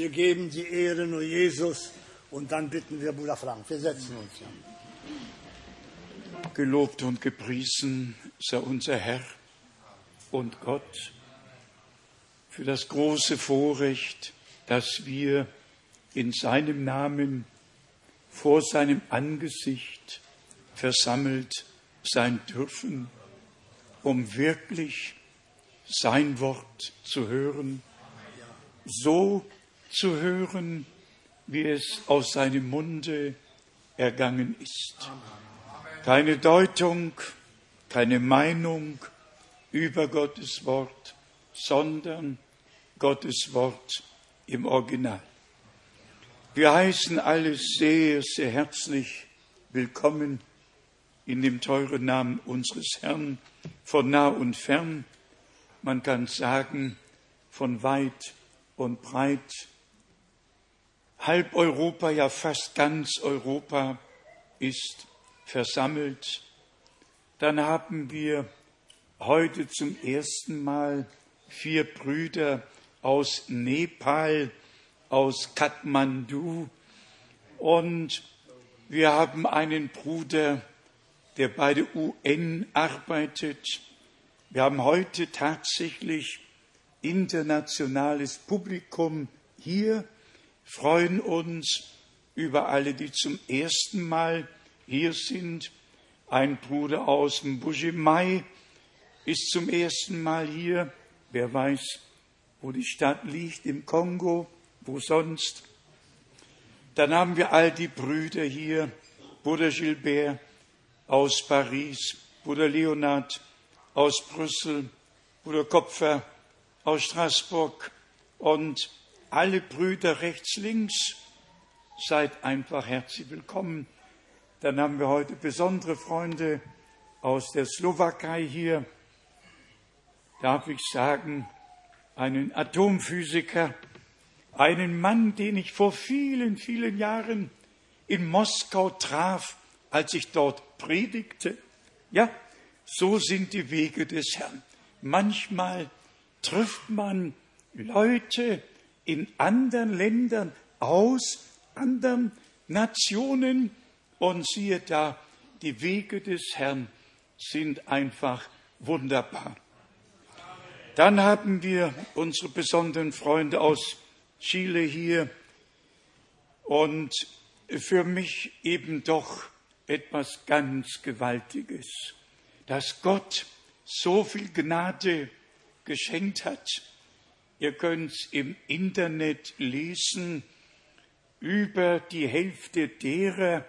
Wir geben die Ehre nur Jesus und dann bitten wir Bruder Frank. Wir setzen uns. Ja. Gelobt und gepriesen sei unser Herr und Gott für das große Vorrecht, dass wir in seinem Namen vor seinem Angesicht versammelt sein dürfen, um wirklich sein Wort zu hören, so zu hören, wie es aus seinem Munde ergangen ist. Keine Deutung, keine Meinung über Gottes Wort, sondern Gottes Wort im Original. Wir heißen alle sehr, sehr herzlich willkommen in dem teuren Namen unseres Herrn von nah und fern. Man kann sagen, von weit und breit. Halb Europa, ja fast ganz Europa ist versammelt. Dann haben wir heute zum ersten Mal vier Brüder aus Nepal, aus Kathmandu und wir haben einen Bruder, der bei der UN arbeitet. Wir haben heute tatsächlich internationales Publikum hier, freuen uns über alle, die zum ersten Mal hier sind. Ein Bruder aus dem Bujimai ist zum ersten Mal hier. Wer weiß, wo die Stadt liegt, im Kongo, wo sonst. Dann haben wir all die Brüder hier, Bruder Gilbert aus Paris, Bruder Leonard aus Brüssel, Bruder Kopfer aus Straßburg und alle Brüder rechts, links, seid einfach herzlich willkommen. Dann haben wir heute besondere Freunde aus der Slowakei hier. Darf ich sagen, einen Atomphysiker, einen Mann, den ich vor vielen, vielen Jahren in Moskau traf, als ich dort predigte. Ja, so sind die Wege des Herrn. Manchmal trifft man Leute in anderen Ländern aus anderen Nationen und siehe da, die Wege des Herrn sind einfach wunderbar. Dann haben wir unsere besonderen Freunde aus Chile hier und für mich eben doch etwas ganz Gewaltiges, dass Gott so viel Gnade geschenkt hat. Ihr könnt es im Internet lesen, über die Hälfte derer,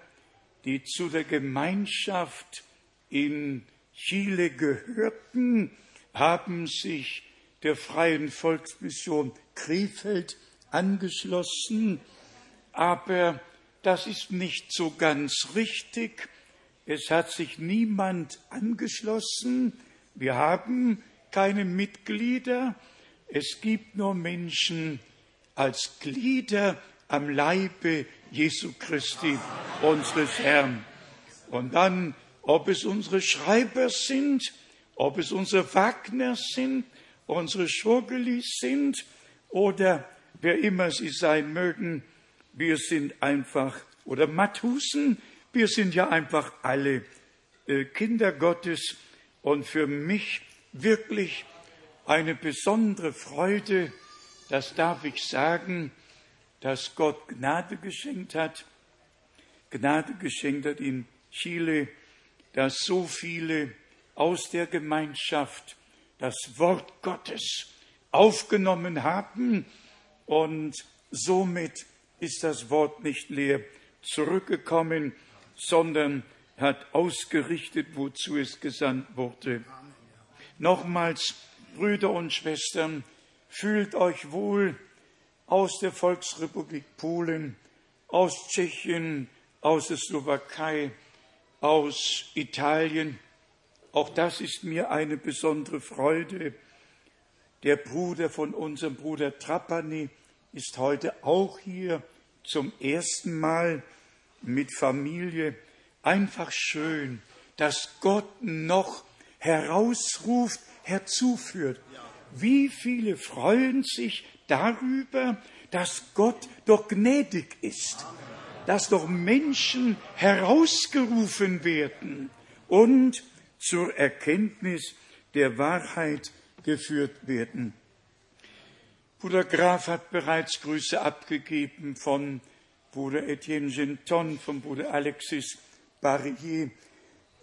die zu der Gemeinschaft in Chile gehörten, haben sich der Freien Volksmission Krefeld angeschlossen, aber das ist nicht so ganz richtig. Es hat sich niemand angeschlossen. Wir haben keine Mitglieder. Es gibt nur Menschen als Glieder am Leibe Jesu Christi, unseres Herrn. Und dann, ob es unsere Schreiber sind, ob es unsere Wagner sind, unsere Schurgelis sind oder wer immer sie sein mögen, wir sind einfach, oder Mathusen, wir sind ja einfach alle äh, Kinder Gottes und für mich wirklich eine besondere Freude, das darf ich sagen, dass Gott Gnade geschenkt hat, Gnade geschenkt hat in Chile, dass so viele aus der Gemeinschaft das Wort Gottes aufgenommen haben und somit ist das Wort nicht leer zurückgekommen, sondern hat ausgerichtet, wozu es gesandt wurde. Nochmals, Brüder und Schwestern, fühlt euch wohl aus der Volksrepublik Polen, aus Tschechien, aus der Slowakei, aus Italien. Auch das ist mir eine besondere Freude. Der Bruder von unserem Bruder Trapani ist heute auch hier zum ersten Mal mit Familie. Einfach schön, dass Gott noch herausruft, herzuführt. Wie viele freuen sich darüber, dass Gott doch gnädig ist, dass doch Menschen herausgerufen werden und zur Erkenntnis der Wahrheit geführt werden. Bruder Graf hat bereits Grüße abgegeben von Bruder Etienne Genton, von Bruder Alexis Barrier.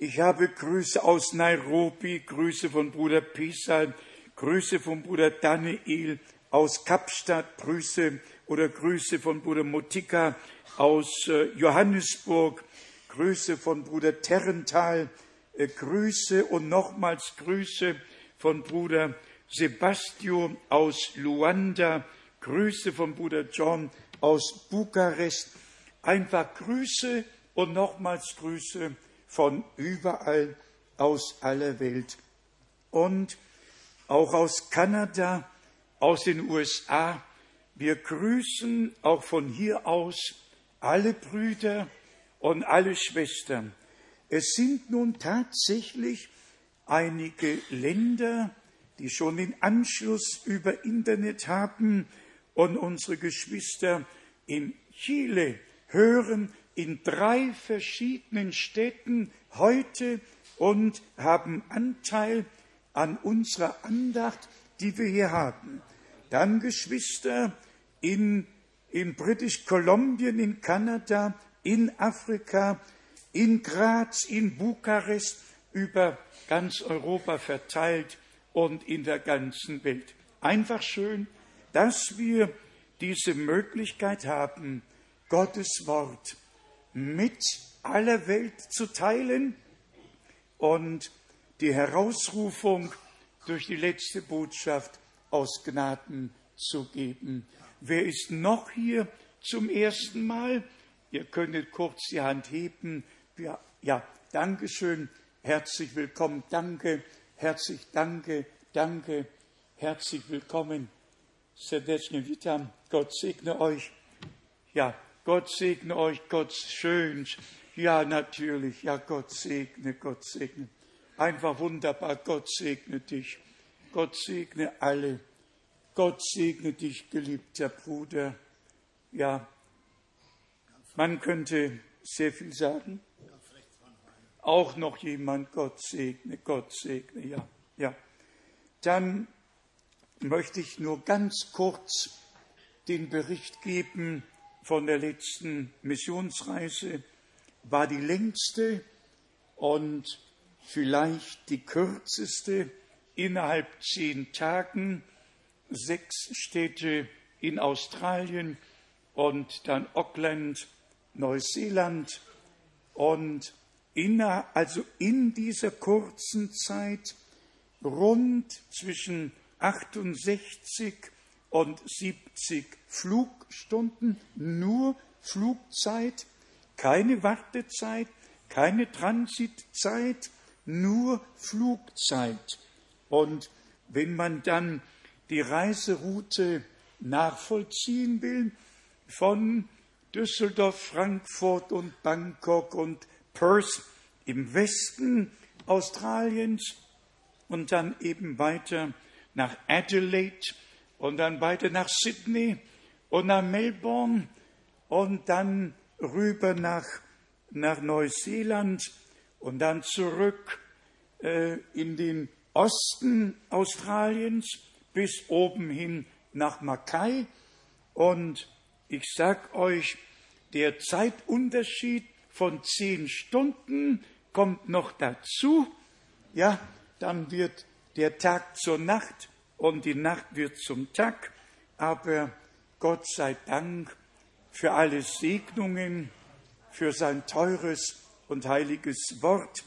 Ich habe Grüße aus Nairobi, Grüße von Bruder Pisa, Grüße von Bruder Daniel aus Kapstadt, Grüße oder Grüße von Bruder Motika aus äh, Johannesburg, Grüße von Bruder Terrental, äh, Grüße und nochmals Grüße von Bruder Sebastio aus Luanda, Grüße von Bruder John aus Bukarest, einfach Grüße und nochmals Grüße von überall aus aller Welt und auch aus Kanada, aus den USA. Wir grüßen auch von hier aus alle Brüder und alle Schwestern. Es sind nun tatsächlich einige Länder, die schon den Anschluss über Internet haben und unsere Geschwister in Chile hören in drei verschiedenen Städten heute und haben Anteil an unserer Andacht, die wir hier haben. Dann Geschwister in, in British Kolumbien, in Kanada, in Afrika, in Graz, in Bukarest, über ganz Europa verteilt und in der ganzen Welt. Einfach schön, dass wir diese Möglichkeit haben, Gottes Wort mit aller Welt zu teilen und die Herausrufung durch die letzte Botschaft aus Gnaden zu geben. Wer ist noch hier zum ersten Mal? Ihr könntet kurz die Hand heben. Ja, ja Dankeschön. Herzlich willkommen. Danke. Herzlich danke. Danke. Herzlich willkommen. Serdeczny witam. Gott segne euch. Ja, Gott segne euch. Gott schön. Ja, natürlich. Ja, Gott segne. Gott segne. Einfach wunderbar. Gott segne dich. Gott segne alle. Gott segne dich, geliebter Bruder. Ja, man könnte sehr viel sagen. Auch noch jemand, Gott segne, Gott segne, ja, ja. Dann möchte ich nur ganz kurz den Bericht geben von der letzten Missionsreise. War die längste und vielleicht die kürzeste innerhalb zehn Tagen sechs Städte in Australien und dann Auckland, Neuseeland. Und in, also in dieser kurzen Zeit rund zwischen 68 und 70 Flugstunden, nur Flugzeit, keine Wartezeit, keine Transitzeit, nur Flugzeit. Und wenn man dann die Reiseroute nachvollziehen will von Düsseldorf, Frankfurt und Bangkok und Perth im Westen Australiens und dann eben weiter nach Adelaide und dann weiter nach Sydney und nach Melbourne und dann rüber nach, nach Neuseeland und dann zurück äh, in den Osten Australiens bis oben hin nach Mackay. Und ich sag euch, der Zeitunterschied von zehn Stunden kommt noch dazu. Ja, dann wird der Tag zur Nacht und die Nacht wird zum Tag. Aber Gott sei Dank für alle Segnungen, für sein teures und heiliges Wort.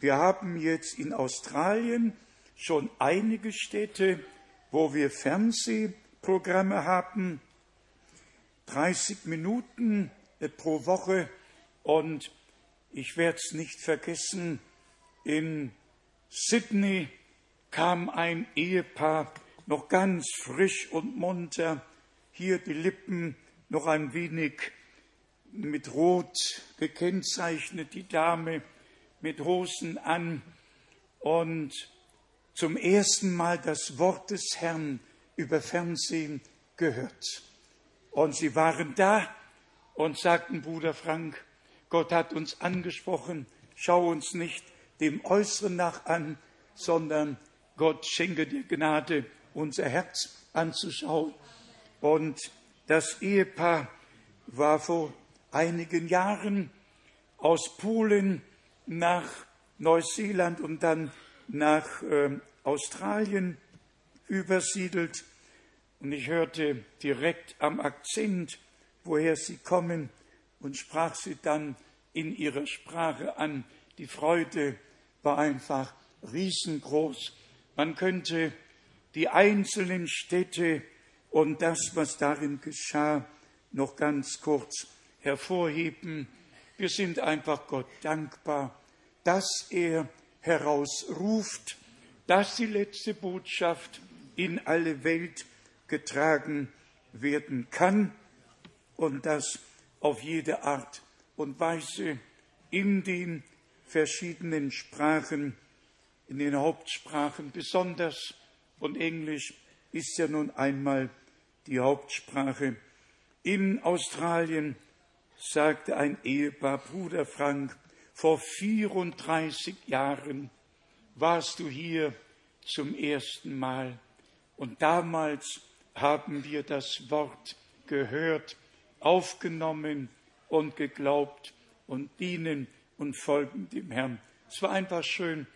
Wir haben jetzt in Australien schon einige Städte, wo wir Fernsehprogramme haben, 30 Minuten äh, pro Woche. Und ich werde es nicht vergessen, in Sydney kam ein Ehepaar noch ganz frisch und munter, hier die Lippen noch ein wenig mit Rot gekennzeichnet, die Dame mit Hosen an und zum ersten Mal das Wort des Herrn über Fernsehen gehört. Und sie waren da und sagten, Bruder Frank, Gott hat uns angesprochen, schau uns nicht dem Äußeren nach an, sondern Gott schenke dir Gnade, unser Herz anzuschauen. Und das Ehepaar war vor einigen Jahren aus Polen nach Neuseeland und dann nach äh, Australien übersiedelt. Und ich hörte direkt am Akzent, woher sie kommen, und sprach sie dann in ihrer Sprache an. Die Freude war einfach riesengroß. Man könnte die einzelnen Städte und das, was darin geschah, noch ganz kurz hervorheben. Wir sind einfach Gott dankbar, dass er herausruft, dass die letzte Botschaft in alle Welt getragen werden kann und dass auf jede Art und Weise in den verschiedenen Sprachen, in den Hauptsprachen besonders, und Englisch ist ja nun einmal die Hauptsprache. In Australien sagte ein Ehepaar, Bruder Frank, vor 34 Jahren warst du hier zum ersten Mal und damals haben wir das Wort gehört, aufgenommen und geglaubt und dienen und folgen dem Herrn. Es war einfach schön,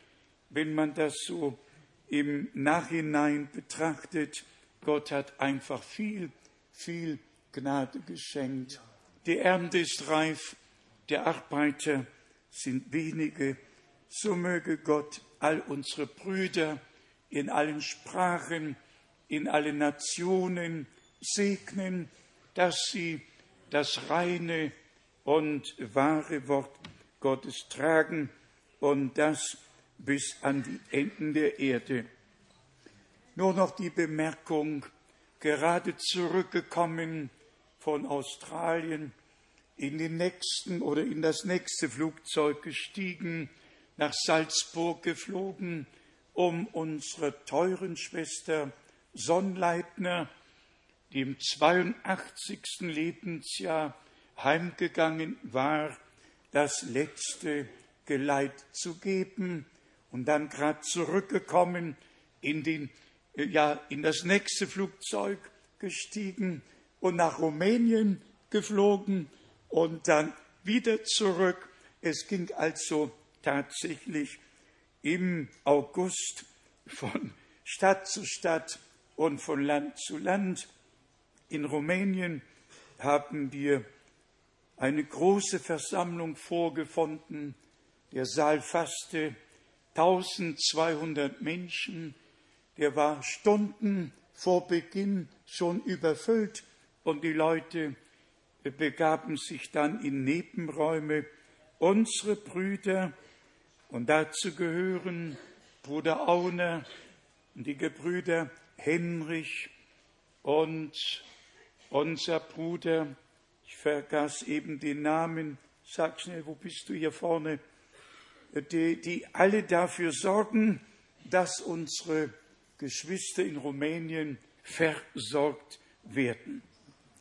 wenn man das so im Nachhinein betrachtet. Gott hat einfach viel, viel Gnade geschenkt. Die Ernte ist reif, der Arbeiter sind wenige. So möge Gott all unsere Brüder in allen Sprachen, in allen Nationen segnen, dass sie das reine und wahre Wort Gottes tragen und das bis an die Enden der Erde. Nur noch die Bemerkung, gerade zurückgekommen von Australien, in den nächsten oder in das nächste Flugzeug gestiegen, nach Salzburg geflogen, um unsere teuren Schwester Sonnleitner, die im 82. Lebensjahr heimgegangen war, das letzte Geleit zu geben und dann gerade zurückgekommen in, den, ja, in das nächste Flugzeug gestiegen und nach Rumänien geflogen und dann wieder zurück. Es ging also tatsächlich im August von Stadt zu Stadt und von Land zu Land. In Rumänien haben wir eine große Versammlung vorgefunden. Der Saal fasste 1200 Menschen. Der war Stunden vor Beginn schon überfüllt und die Leute begaben sich dann in Nebenräume. Unsere Brüder, und dazu gehören Bruder Auner und die Gebrüder Henrich und unser Bruder, ich vergaß eben den Namen, sag schnell, wo bist du hier vorne? Die, die alle dafür sorgen, dass unsere Geschwister in Rumänien versorgt werden.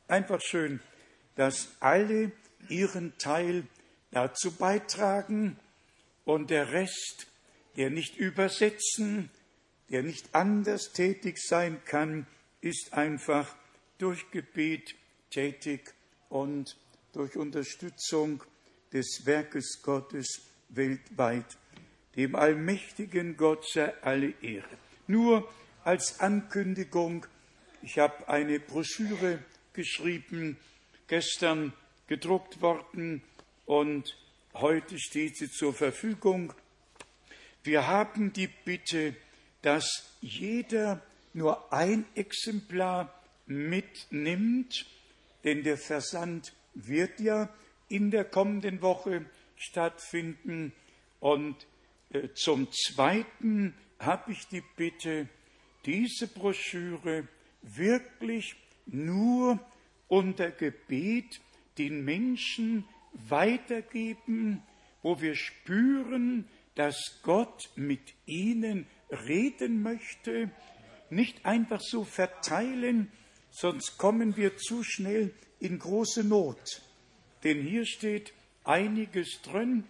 Einfach schön, dass alle ihren Teil dazu beitragen und der Rest, der nicht übersetzen, der nicht anders tätig sein kann, ist einfach durch Gebet tätig und durch Unterstützung des Werkes Gottes weltweit. Dem allmächtigen Gott sei alle Ehre. Nur als Ankündigung, ich habe eine Broschüre geschrieben, gestern gedruckt worden und heute steht sie zur Verfügung. Wir haben die Bitte, dass jeder nur ein Exemplar mitnimmt, denn der Versand wird ja in der kommenden Woche stattfinden. Und äh, zum Zweiten habe ich die Bitte, diese Broschüre wirklich nur unter Gebet den Menschen weitergeben, wo wir spüren, dass Gott mit ihnen reden möchte, nicht einfach so verteilen, sonst kommen wir zu schnell in große Not. Denn hier steht einiges drin,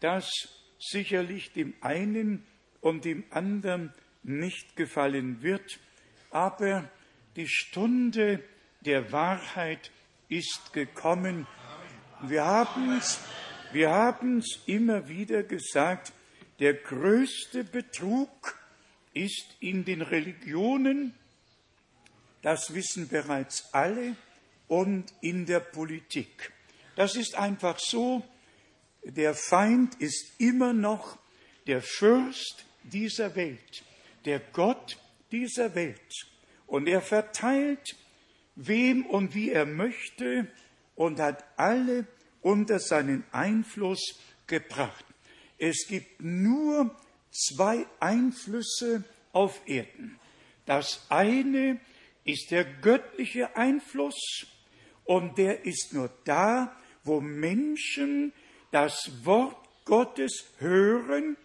das sicherlich dem einen und dem anderen nicht gefallen wird, aber die Stunde der Wahrheit ist gekommen. Wir haben es wir haben's immer wieder gesagt, der größte Betrug ist in den Religionen, das wissen bereits alle, und in der Politik. Das ist einfach so, der Feind ist immer noch der Fürst dieser Welt, der Gott dieser Welt. Und er verteilt, wem und wie er möchte und hat alle unter seinen Einfluss gebracht. Es gibt nur zwei Einflüsse auf Erden. Das eine ist der göttliche Einfluss und der ist nur da, wo Menschen das Wort Gottes hören.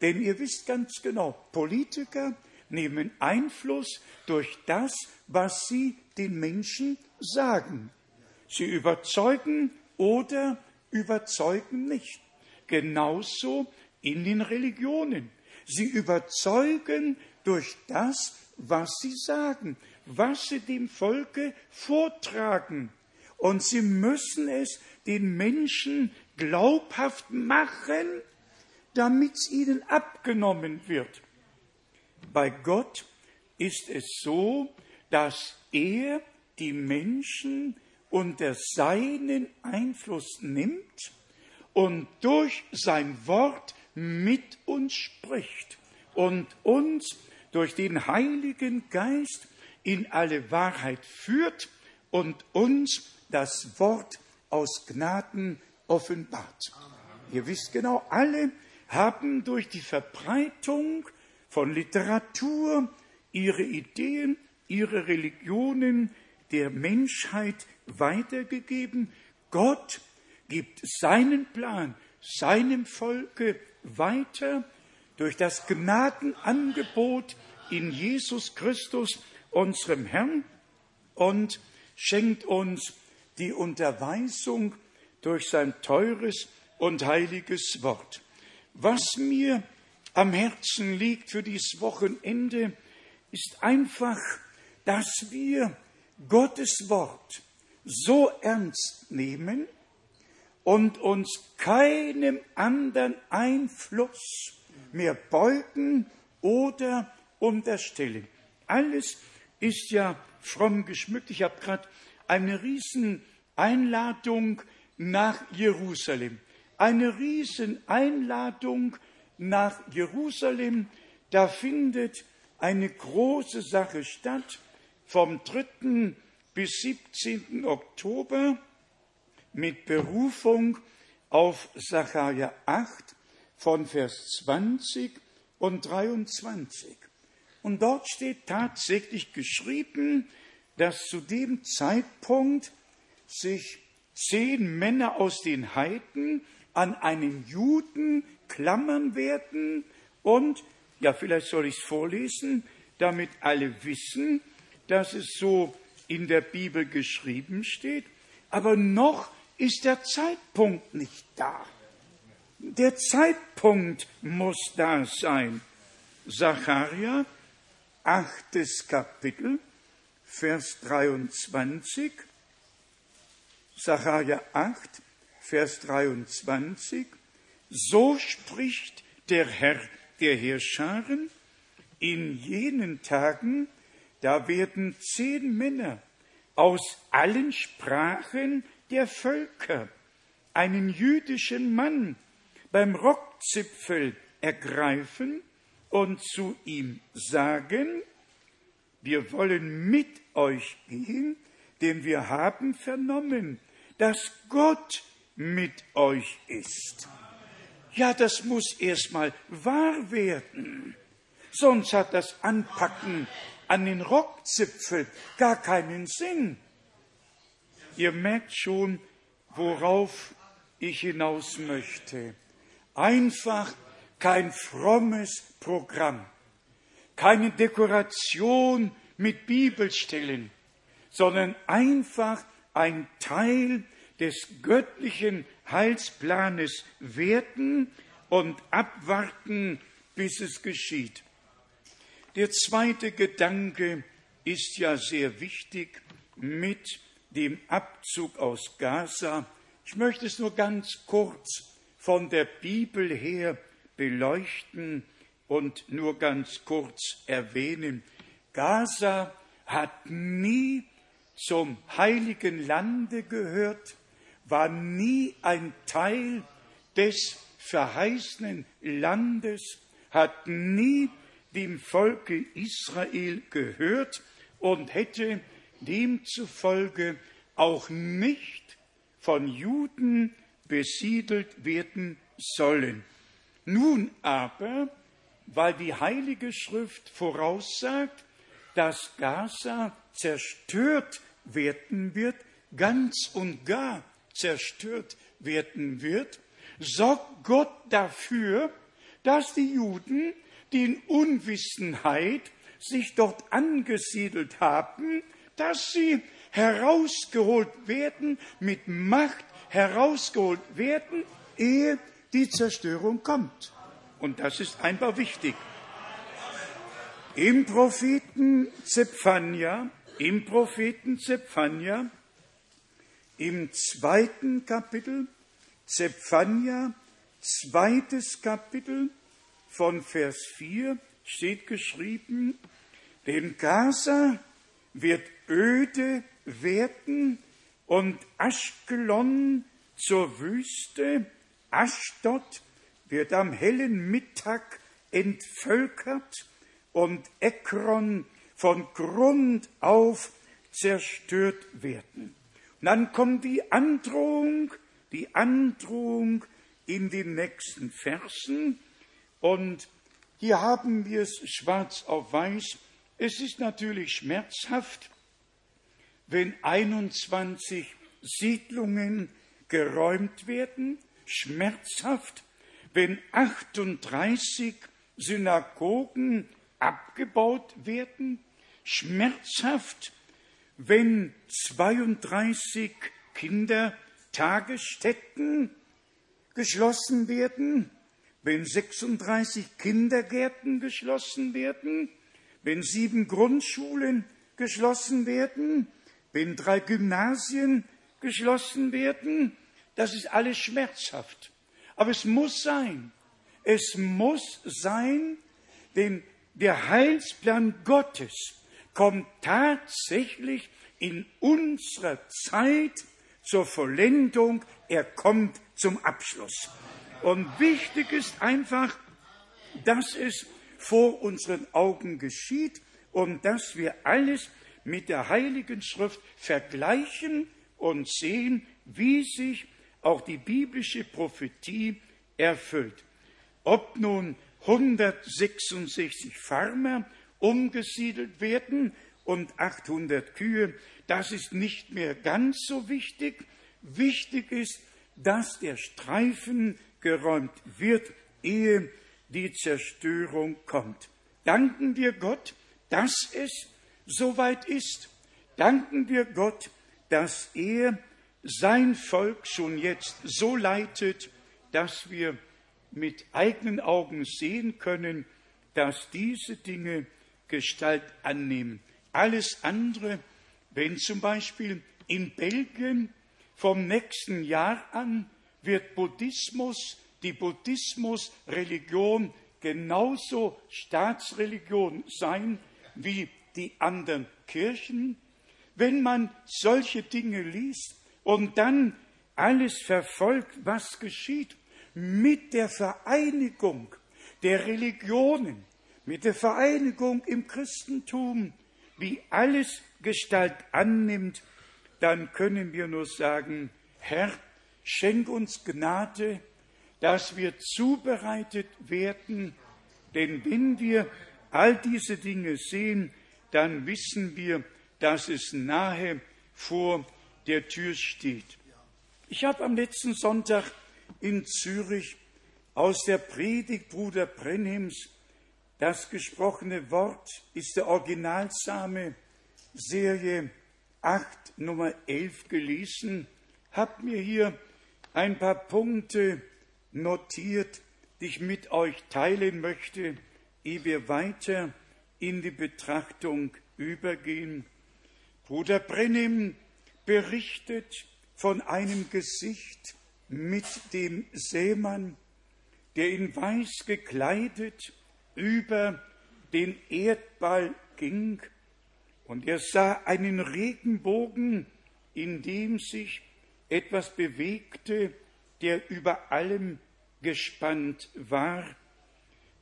Denn ihr wisst ganz genau, Politiker nehmen Einfluss durch das, was sie den Menschen sagen. Sie überzeugen oder überzeugen nicht. Genauso in den Religionen. Sie überzeugen durch das, was sie sagen, was sie dem Volke vortragen. Und sie müssen es den Menschen glaubhaft machen, damit es ihnen abgenommen wird. Bei Gott ist es so, dass er die Menschen unter seinen Einfluss nimmt und durch sein Wort mit uns spricht und uns durch den Heiligen Geist in alle Wahrheit führt und uns das Wort aus Gnaden offenbart. Ihr wisst genau, alle haben durch die Verbreitung von Literatur ihre Ideen, ihre Religionen der Menschheit weitergegeben. Gott gibt seinen Plan seinem Volke weiter durch das Gnadenangebot in Jesus Christus, unserem Herrn, und schenkt uns die Unterweisung durch sein teures und heiliges Wort. Was mir am Herzen liegt für dieses Wochenende, ist einfach, dass wir Gottes Wort so ernst nehmen und uns keinem anderen Einfluss mehr beugen oder unterstellen. Alles ist ja fromm geschmückt. Ich habe gerade eine Rieseneinladung nach Jerusalem. Eine Rieseneinladung nach Jerusalem. Da findet eine große Sache statt vom 3 bis 17. Oktober mit Berufung auf Sacharja 8 von Vers 20 und 23. Und dort steht tatsächlich geschrieben, dass zu dem Zeitpunkt sich zehn Männer aus den Heiden an einen Juden klammern werden und, ja, vielleicht soll ich es vorlesen, damit alle wissen, dass es so in der Bibel geschrieben steht, aber noch ist der Zeitpunkt nicht da. Der Zeitpunkt muss da sein. Zacharia, achtes Kapitel, Vers 23. Zacharia 8, Vers 23. So spricht der Herr der Herrscharen, in jenen Tagen da werden zehn Männer aus allen Sprachen der Völker einen jüdischen Mann beim Rockzipfel ergreifen und zu ihm sagen, wir wollen mit euch gehen, denn wir haben vernommen, dass Gott mit euch ist. Ja, das muss erstmal wahr werden. Sonst hat das Anpacken an den Rockzipfel gar keinen Sinn. Ihr merkt schon, worauf ich hinaus möchte. Einfach kein frommes Programm, keine Dekoration mit Bibelstellen, sondern einfach ein Teil des göttlichen Heilsplanes werden und abwarten, bis es geschieht. Der zweite Gedanke ist ja sehr wichtig mit dem Abzug aus Gaza. Ich möchte es nur ganz kurz von der Bibel her beleuchten und nur ganz kurz erwähnen. Gaza hat nie zum heiligen Lande gehört, war nie ein Teil des verheißenen Landes, hat nie dem Volke Israel gehört und hätte demzufolge auch nicht von Juden besiedelt werden sollen. Nun aber, weil die Heilige Schrift voraussagt, dass Gaza zerstört werden wird, ganz und gar zerstört werden wird, sorgt Gott dafür, dass die Juden, die in Unwissenheit sich dort angesiedelt haben, dass sie herausgeholt werden, mit Macht herausgeholt werden, ehe die Zerstörung kommt. Und das ist einfach wichtig. Im Propheten Zephania, im Propheten Zephania, im zweiten Kapitel, Zephania, zweites Kapitel von Vers 4 steht geschrieben, denn Gaza wird öde werden und Aschkelon zur Wüste, Aschdod wird am hellen Mittag entvölkert und Ekron von Grund auf zerstört werden. Und dann kommt die Androhung, die Androhung in den nächsten Versen. Und hier haben wir es schwarz auf weiß. Es ist natürlich schmerzhaft, wenn 21 Siedlungen geräumt werden, schmerzhaft, wenn 38 Synagogen abgebaut werden, schmerzhaft, wenn 32 Kindertagesstätten geschlossen werden, wenn 36 Kindergärten geschlossen werden, wenn sieben Grundschulen geschlossen werden, wenn drei Gymnasien geschlossen werden, das ist alles schmerzhaft. Aber es muss sein. Es muss sein, denn der Heilsplan Gottes kommt tatsächlich in unserer Zeit zur Vollendung, er kommt zum Abschluss. Und wichtig ist einfach, dass es vor unseren Augen geschieht und dass wir alles mit der Heiligen Schrift vergleichen und sehen, wie sich auch die biblische Prophetie erfüllt. Ob nun 166 Farmer umgesiedelt werden und 800 Kühe, das ist nicht mehr ganz so wichtig. Wichtig ist, dass der Streifen geräumt wird, ehe die Zerstörung kommt. Danken wir Gott, dass es soweit ist. Danken wir Gott, dass er sein Volk schon jetzt so leitet, dass wir mit eigenen Augen sehen können, dass diese Dinge Gestalt annehmen. Alles andere, wenn zum Beispiel in Belgien vom nächsten Jahr an wird Buddhismus, die Buddhismusreligion genauso Staatsreligion sein wie die anderen Kirchen. Wenn man solche Dinge liest und dann alles verfolgt, was geschieht, mit der Vereinigung der Religionen, mit der Vereinigung im Christentum, wie alles Gestalt annimmt, dann können wir nur sagen, Herr, schenk uns Gnade, dass wir zubereitet werden, denn wenn wir all diese Dinge sehen, dann wissen wir, dass es nahe vor der Tür steht. Ich habe am letzten Sonntag in Zürich aus der Predigt Bruder Brenhims das gesprochene Wort ist der Originalsame Serie 8 Nummer 11 gelesen, habe mir hier ein paar Punkte notiert, die ich mit euch teilen möchte, ehe wir weiter in die Betrachtung übergehen. Bruder Brennim berichtet von einem Gesicht mit dem Seemann, der in weiß gekleidet über den Erdball ging, und er sah einen Regenbogen, in dem sich etwas bewegte, der über allem gespannt war.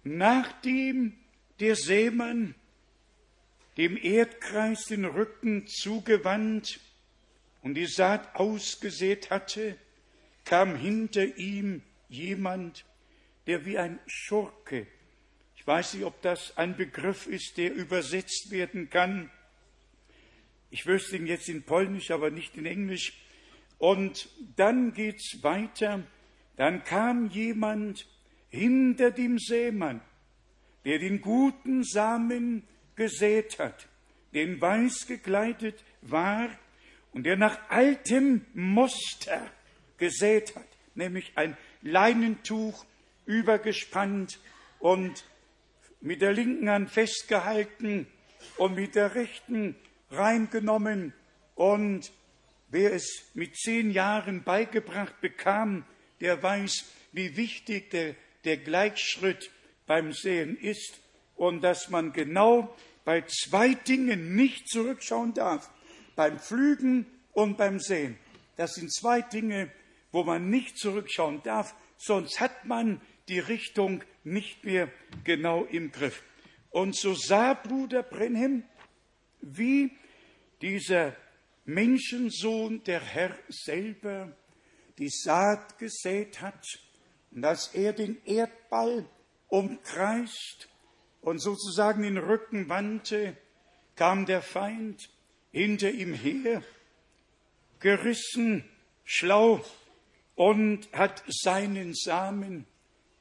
Nachdem der Seemann dem Erdkreis den Rücken zugewandt und die Saat ausgesät hatte, kam hinter ihm jemand, der wie ein Schurke, ich weiß nicht, ob das ein Begriff ist, der übersetzt werden kann, ich wüsste ihn jetzt in Polnisch, aber nicht in Englisch. Und dann geht's weiter. Dann kam jemand hinter dem Seemann, der den guten Samen gesät hat, den weiß gekleidet war und der nach altem Muster gesät hat, nämlich ein Leinentuch übergespannt und mit der linken Hand festgehalten und mit der rechten reingenommen. Und wer es mit zehn Jahren beigebracht bekam, der weiß, wie wichtig der, der Gleichschritt beim Sehen ist und dass man genau bei zwei Dingen nicht zurückschauen darf, beim Pflügen und beim Sehen. Das sind zwei Dinge, wo man nicht zurückschauen darf, sonst hat man die Richtung nicht mehr genau im Griff. Und so sah Bruder Brenhem, wie dieser Menschensohn, der Herr selber, die Saat gesät hat und dass er den Erdball umkreist und sozusagen den Rücken wandte, kam der Feind hinter ihm her, gerissen, schlau und hat seinen Samen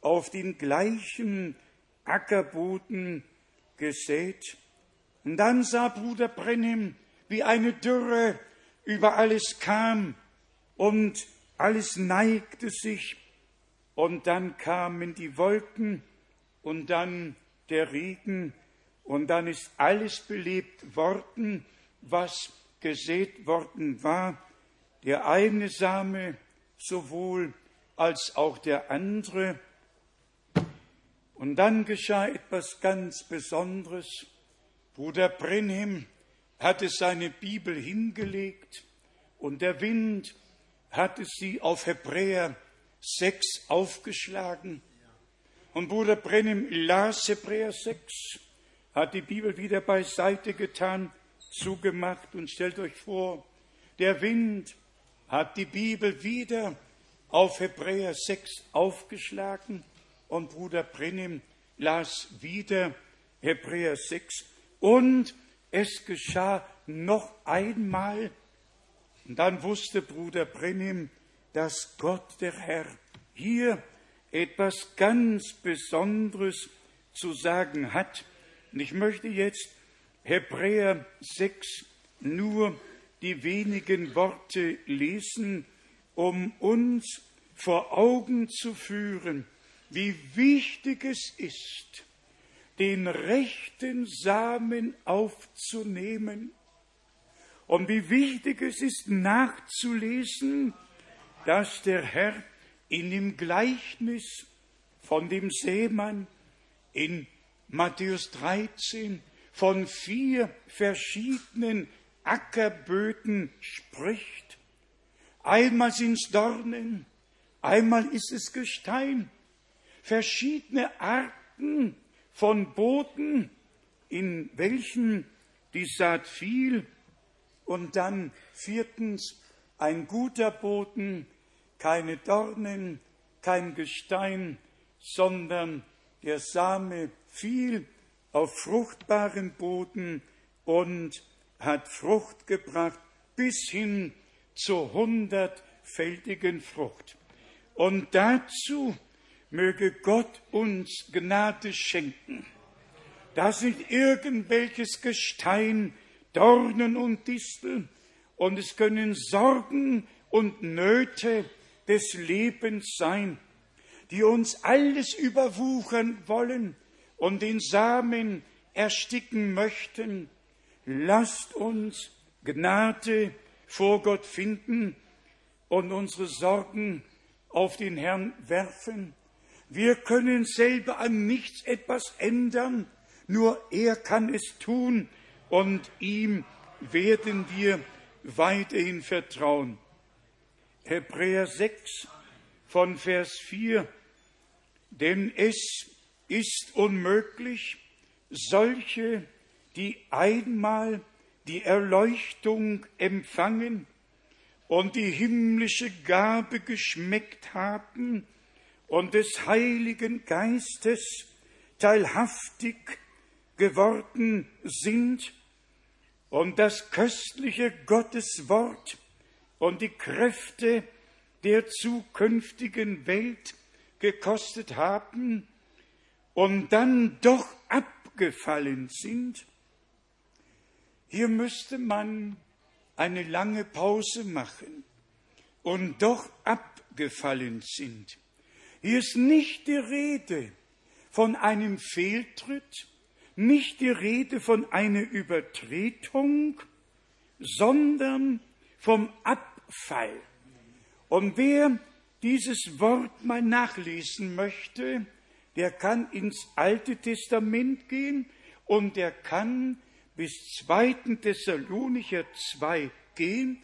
auf den gleichen Ackerboden gesät. Und dann sah Bruder Brennim, wie eine Dürre über alles kam und alles neigte sich. Und dann kamen die Wolken und dann der Regen und dann ist alles belebt worden, was gesät worden war. Der eine Same sowohl als auch der andere. Und dann geschah etwas ganz Besonderes. Bruder Brenhem hatte seine Bibel hingelegt und der Wind hatte sie auf Hebräer 6 aufgeschlagen. Und Bruder Brenhem las Hebräer 6, hat die Bibel wieder beiseite getan, zugemacht und stellt euch vor, der Wind hat die Bibel wieder auf Hebräer 6 aufgeschlagen und Bruder Brennim las wieder Hebräer 6 und es geschah noch einmal. Und dann wusste Bruder Brennim, dass Gott, der Herr, hier etwas ganz Besonderes zu sagen hat. Und ich möchte jetzt Hebräer 6 nur die wenigen Worte lesen, um uns vor Augen zu führen, wie wichtig es ist, den rechten Samen aufzunehmen. Und wie wichtig es ist nachzulesen, dass der Herr in dem Gleichnis von dem Seemann in Matthäus 13 von vier verschiedenen Ackerböden spricht. Einmal sind es Dornen, einmal ist es Gestein, verschiedene Arten von Boden, in welchen die Saat fiel, und dann viertens ein guter Boden, keine Dornen, kein Gestein, sondern der Same fiel auf fruchtbaren Boden und hat Frucht gebracht bis hin zur hundertfältigen Frucht. Und dazu möge Gott uns Gnade schenken, dass nicht irgendwelches Gestein, Dornen und Disteln und es können Sorgen und Nöte des Lebens sein, die uns alles überwuchern wollen und den Samen ersticken möchten. Lasst uns Gnade vor Gott finden und unsere Sorgen auf den Herrn werfen. Wir können selber an nichts etwas ändern, nur er kann es tun und ihm werden wir weiterhin vertrauen. Hebräer 6 von Vers 4. Denn es ist unmöglich, solche, die einmal die Erleuchtung empfangen und die himmlische Gabe geschmeckt haben und des Heiligen Geistes teilhaftig geworden sind und das köstliche Gotteswort und die Kräfte der zukünftigen Welt gekostet haben und dann doch abgefallen sind, hier müsste man eine lange Pause machen und doch abgefallen sind. Hier ist nicht die Rede von einem Fehltritt, nicht die Rede von einer Übertretung, sondern vom Abfall. Und wer dieses Wort mal nachlesen möchte, der kann ins Alte Testament gehen und der kann bis 2. Thessalonicher 2 gehen,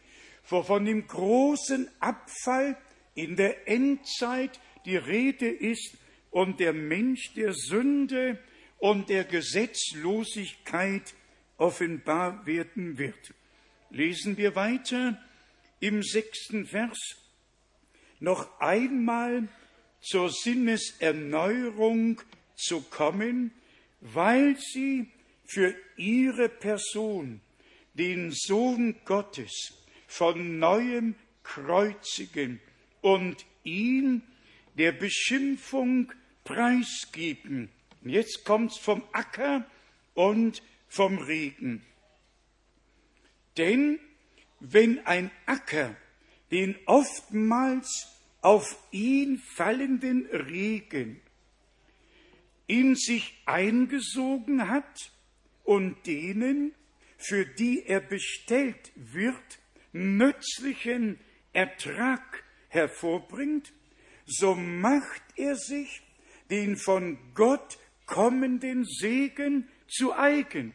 wo von dem großen Abfall in der Endzeit die Rede ist und der Mensch der Sünde und der Gesetzlosigkeit offenbar werden wird. Lesen wir weiter im sechsten Vers. Noch einmal zur Sinneserneuerung zu kommen, weil sie für ihre Person den Sohn Gottes von neuem kreuzigen und ihn der Beschimpfung preisgeben. Jetzt kommt's vom Acker und vom Regen. Denn wenn ein Acker den oftmals auf ihn fallenden Regen in sich eingesogen hat und denen, für die er bestellt wird, nützlichen Ertrag hervorbringt, so macht er sich den von Gott kommenden Segen zu eigen.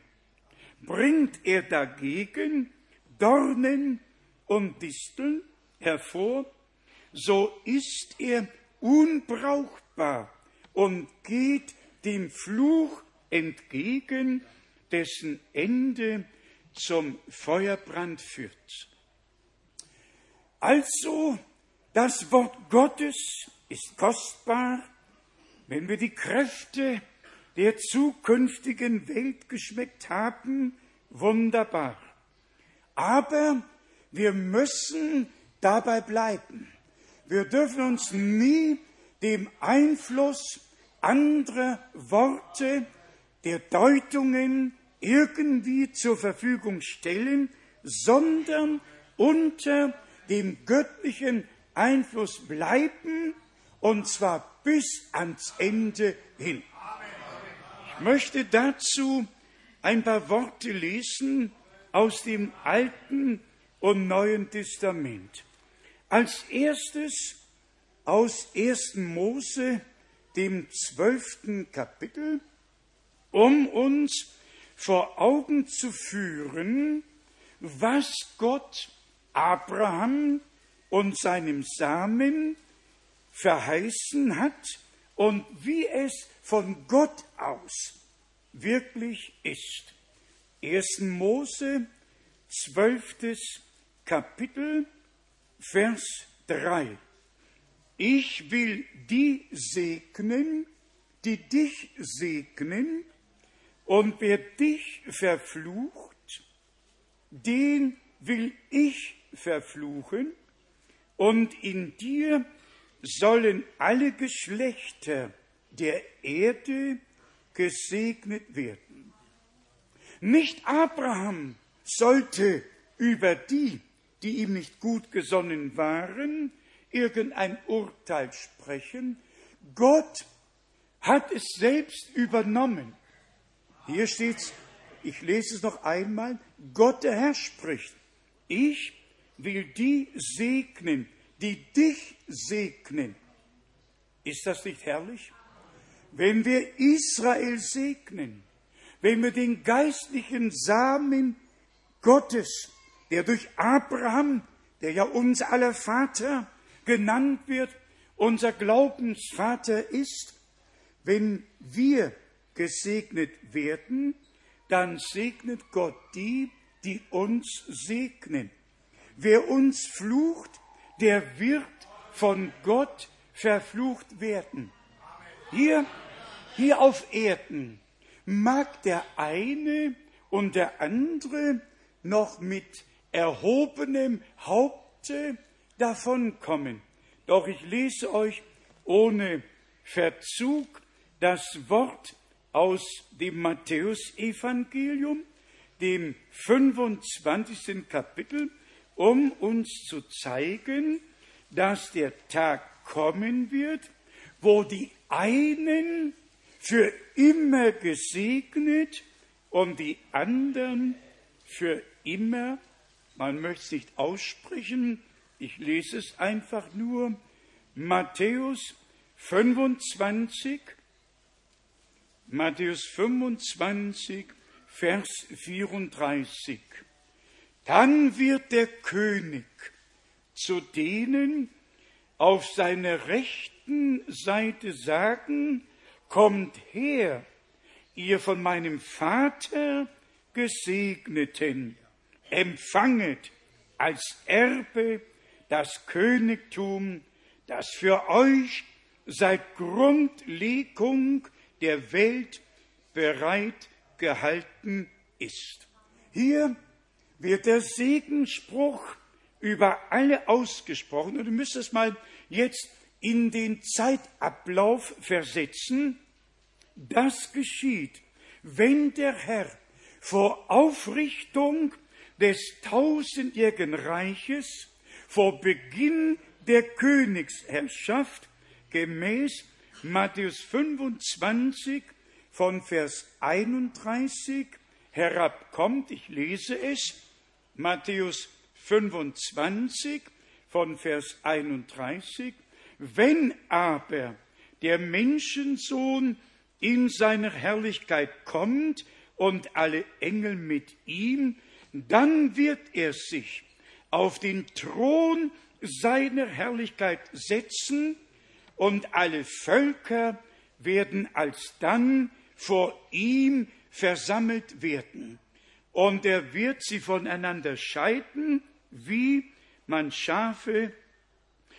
Bringt er dagegen Dornen und Disteln hervor, so ist er unbrauchbar und geht dem Fluch entgegen, dessen Ende zum Feuerbrand führt. Also, das Wort Gottes ist kostbar, wenn wir die Kräfte der zukünftigen Welt geschmeckt haben, wunderbar. Aber wir müssen dabei bleiben. Wir dürfen uns nie dem Einfluss anderer Worte, der Deutungen irgendwie zur Verfügung stellen, sondern unter dem göttlichen Einfluss bleiben, und zwar bis ans Ende hin. Ich möchte dazu ein paar Worte lesen aus dem Alten und Neuen Testament. Als erstes aus 1. Mose, dem zwölften Kapitel, um uns vor Augen zu führen, was Gott Abraham und seinem Samen verheißen hat und wie es von Gott aus wirklich ist. 1. Mose, zwölftes Kapitel, Vers 3. Ich will die segnen, die dich segnen, und wer dich verflucht, den will ich verfluchen, und in dir sollen alle Geschlechter der Erde gesegnet werden. Nicht Abraham sollte über die die ihm nicht gut gesonnen waren, irgendein Urteil sprechen. Gott hat es selbst übernommen. Hier steht's, ich lese es noch einmal, Gott der Herr spricht. Ich will die segnen, die dich segnen. Ist das nicht herrlich? Wenn wir Israel segnen, wenn wir den geistlichen Samen Gottes, der durch Abraham, der ja unser aller Vater genannt wird, unser Glaubensvater ist, wenn wir gesegnet werden, dann segnet Gott die, die uns segnen. Wer uns flucht, der wird von Gott verflucht werden. Hier, hier auf Erden mag der eine und der andere noch mit erhobenem Haupte davonkommen. Doch ich lese euch ohne Verzug das Wort aus dem Matthäusevangelium, dem 25. Kapitel, um uns zu zeigen, dass der Tag kommen wird, wo die einen für immer gesegnet und die anderen für immer, man möchte es nicht aussprechen, ich lese es einfach nur, Matthäus 25, Matthäus 25, Vers 34. Dann wird der König zu denen auf seiner rechten Seite sagen, kommt her, ihr von meinem Vater Gesegneten, empfanget als Erbe das Königtum, das für euch seit Grundlegung der Welt bereit gehalten ist. Hier wird der Segensspruch über alle ausgesprochen. Und du müsstest mal jetzt in den Zeitablauf versetzen. Das geschieht, wenn der Herr vor Aufrichtung des tausendjährigen Reiches, vor Beginn der Königsherrschaft, gemäß Matthäus 25 von Vers 31 herabkommt. Ich lese es. Matthäus 25 von Vers 31. Wenn aber der Menschensohn in seiner Herrlichkeit kommt und alle Engel mit ihm, dann wird er sich auf den Thron seiner Herrlichkeit setzen und alle Völker werden alsdann vor ihm versammelt werden. Und er wird sie voneinander scheiden, wie man Schafe,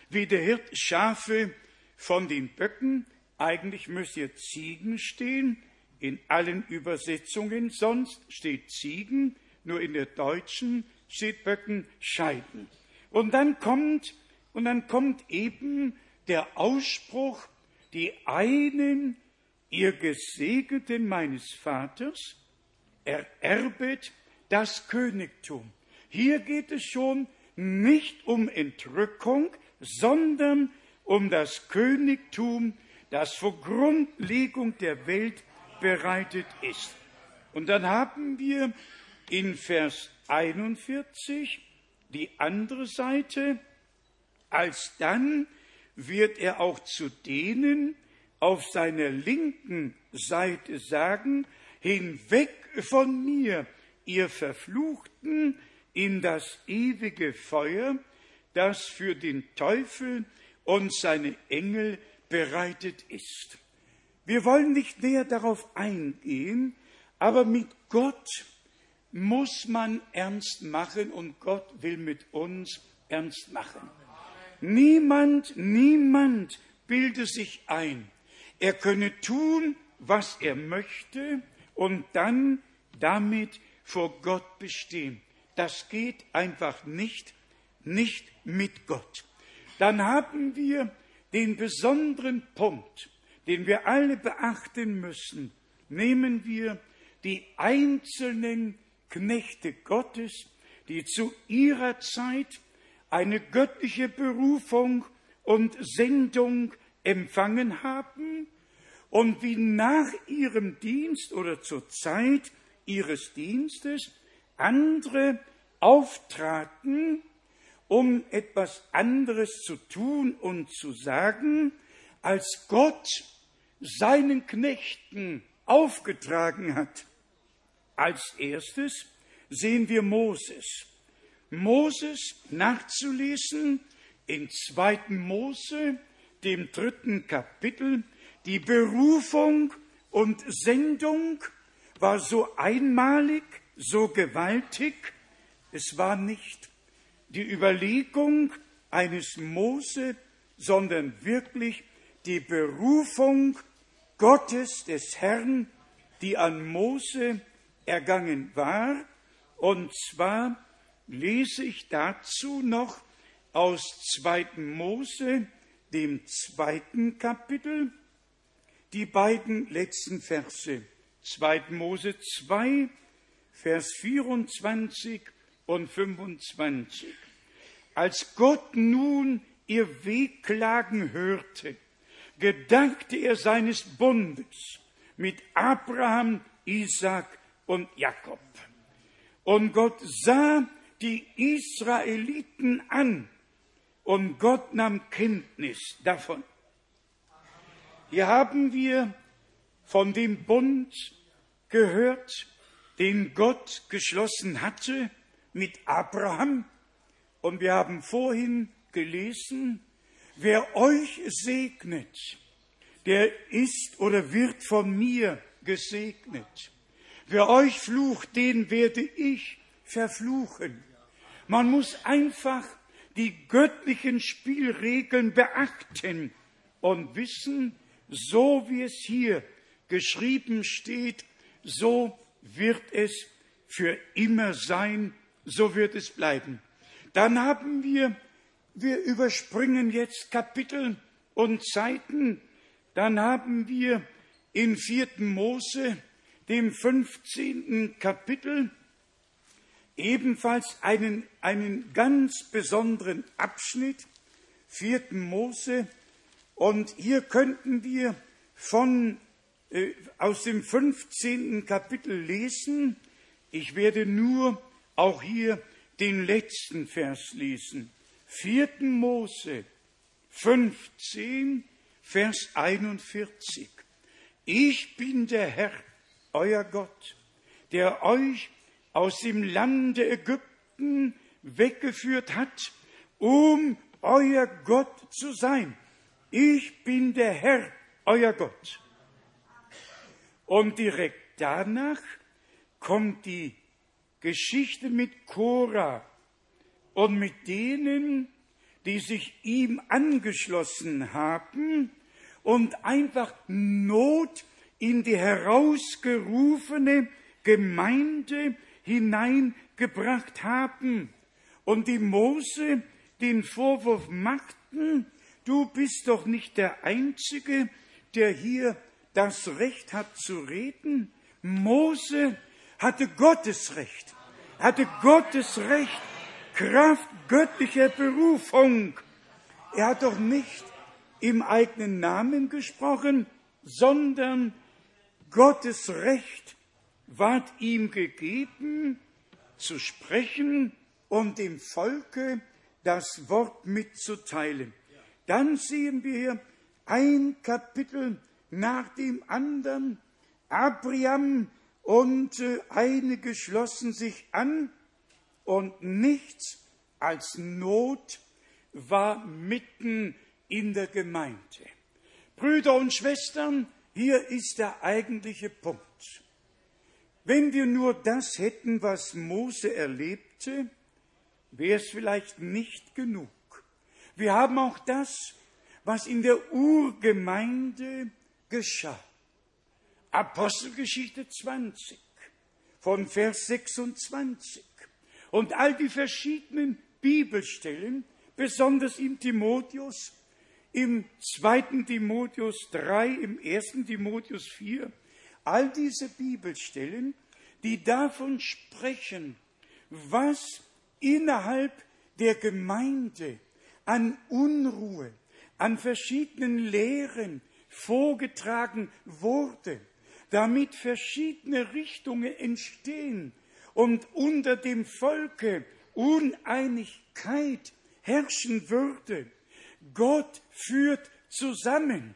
wie der Hirt Schafe von den Böcken, eigentlich müsste hier Ziegen stehen, in allen Übersetzungen, sonst steht Ziegen, nur in der deutschen steht Böcken scheiden. Und dann kommt, und dann kommt eben der Ausspruch, die einen, ihr Gesegneten meines Vaters, ererbet das Königtum. Hier geht es schon nicht um Entrückung, sondern um das Königtum, das vor Grundlegung der Welt bereitet ist. Und dann haben wir in Vers 41 die andere Seite, alsdann wird er auch zu denen auf seiner linken Seite sagen, hinweg von mir, ihr Verfluchten, in das ewige Feuer, das für den Teufel und seine Engel bereitet ist. Wir wollen nicht näher darauf eingehen, aber mit Gott muss man ernst machen und Gott will mit uns ernst machen. Niemand, niemand bilde sich ein, er könne tun, was er möchte und dann damit vor Gott bestehen. Das geht einfach nicht, nicht mit Gott. Dann haben wir den besonderen Punkt, den wir alle beachten müssen. Nehmen wir die einzelnen Knechte Gottes, die zu ihrer Zeit eine göttliche Berufung und Sendung empfangen haben und wie nach ihrem Dienst oder zur Zeit ihres Dienstes andere auftraten, um etwas anderes zu tun und zu sagen, als Gott seinen Knechten aufgetragen hat. Als erstes sehen wir Moses. Moses nachzulesen in 2. Mose, dem dritten Kapitel. Die Berufung und Sendung war so einmalig, so gewaltig. Es war nicht die Überlegung eines Mose, sondern wirklich die Berufung Gottes des Herrn, die an Mose ergangen war. Und zwar lese ich dazu noch aus 2. Mose, dem zweiten Kapitel, die beiden letzten Verse. 2. Mose 2, Vers 24 und 25. Als Gott nun ihr Wehklagen hörte, gedankte er seines Bundes mit Abraham, Isaac und Jakob. Und Gott sah die Israeliten an und Gott nahm Kenntnis davon. Hier haben wir von dem Bund gehört, den Gott geschlossen hatte mit Abraham. Und wir haben vorhin gelesen, wer euch segnet, der ist oder wird von mir gesegnet. Wer euch flucht, den werde ich verfluchen. Man muss einfach die göttlichen Spielregeln beachten und wissen, so wie es hier geschrieben steht, so wird es für immer sein, so wird es bleiben. Dann haben wir, wir überspringen jetzt Kapitel und Zeiten, dann haben wir in 4. Mose, dem 15. Kapitel, ebenfalls einen, einen ganz besonderen Abschnitt, 4. Mose, und hier könnten wir von, äh, aus dem 15. Kapitel lesen. Ich werde nur auch hier den letzten Vers lesen. 4. Mose 15, Vers 41. Ich bin der Herr, euer Gott, der euch aus dem Lande Ägypten weggeführt hat, um euer Gott zu sein. Ich bin der Herr, euer Gott. Und direkt danach kommt die Geschichte mit Korah und mit denen, die sich ihm angeschlossen haben und einfach Not in die herausgerufene Gemeinde hineingebracht haben und die Mose den Vorwurf machten, du bist doch nicht der Einzige, der hier das Recht hat zu reden. Mose hatte Gottes Recht, hatte Gottes Recht, Kraft göttlicher Berufung. Er hat doch nicht im eigenen Namen gesprochen, sondern Gottes Recht ward ihm gegeben, zu sprechen und dem Volke das Wort mitzuteilen. Dann sehen wir ein Kapitel nach dem anderen. Abraham und äh, einige schlossen sich an und nichts als Not war mitten in der Gemeinde. Brüder und Schwestern, hier ist der eigentliche Punkt. Wenn wir nur das hätten, was Mose erlebte, wäre es vielleicht nicht genug. Wir haben auch das, was in der Urgemeinde geschah. Apostelgeschichte 20 von Vers 26 und all die verschiedenen Bibelstellen, besonders im Timotheus, im zweiten Timotheus 3, im ersten Timotheus 4, all diese Bibelstellen, die davon sprechen, was innerhalb der Gemeinde an Unruhe, an verschiedenen Lehren vorgetragen wurde, damit verschiedene Richtungen entstehen und unter dem Volke Uneinigkeit herrschen würde. Gott führt zusammen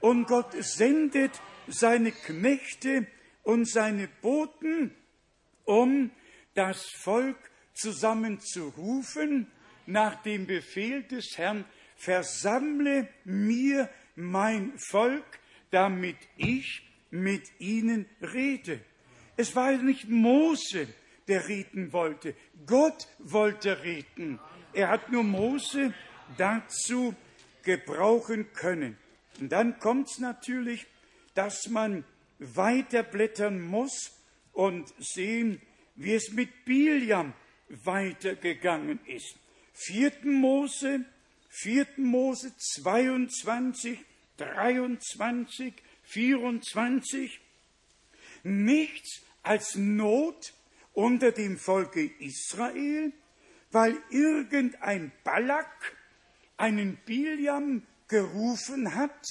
und Gott sendet seine Knechte und seine Boten, um das Volk zusammenzurufen nach dem Befehl des Herrn, versammle mir mein Volk, damit ich mit ihnen rede. Es war nicht Mose, der reden wollte. Gott wollte reden. Er hat nur Mose dazu gebrauchen können. Und dann kommt es natürlich, dass man weiterblättern muss und sehen, wie es mit Biliam weitergegangen ist. 4. Mose, 4. Mose 22, 23, 24. Nichts als Not unter dem Volke Israel, weil irgendein Balak einen Biliam gerufen hat,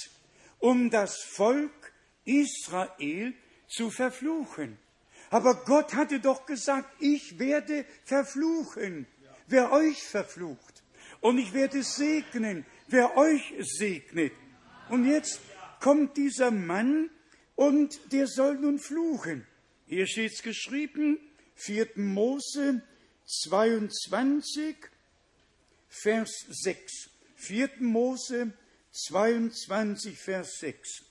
um das Volk Israel zu verfluchen. Aber Gott hatte doch gesagt, ich werde verfluchen, wer euch verflucht. Und ich werde segnen, wer euch segnet. Und jetzt kommt dieser Mann und der soll nun fluchen. Hier steht es geschrieben, 4. Mose 22, Vers 6. 4. Mose 22, Vers 6.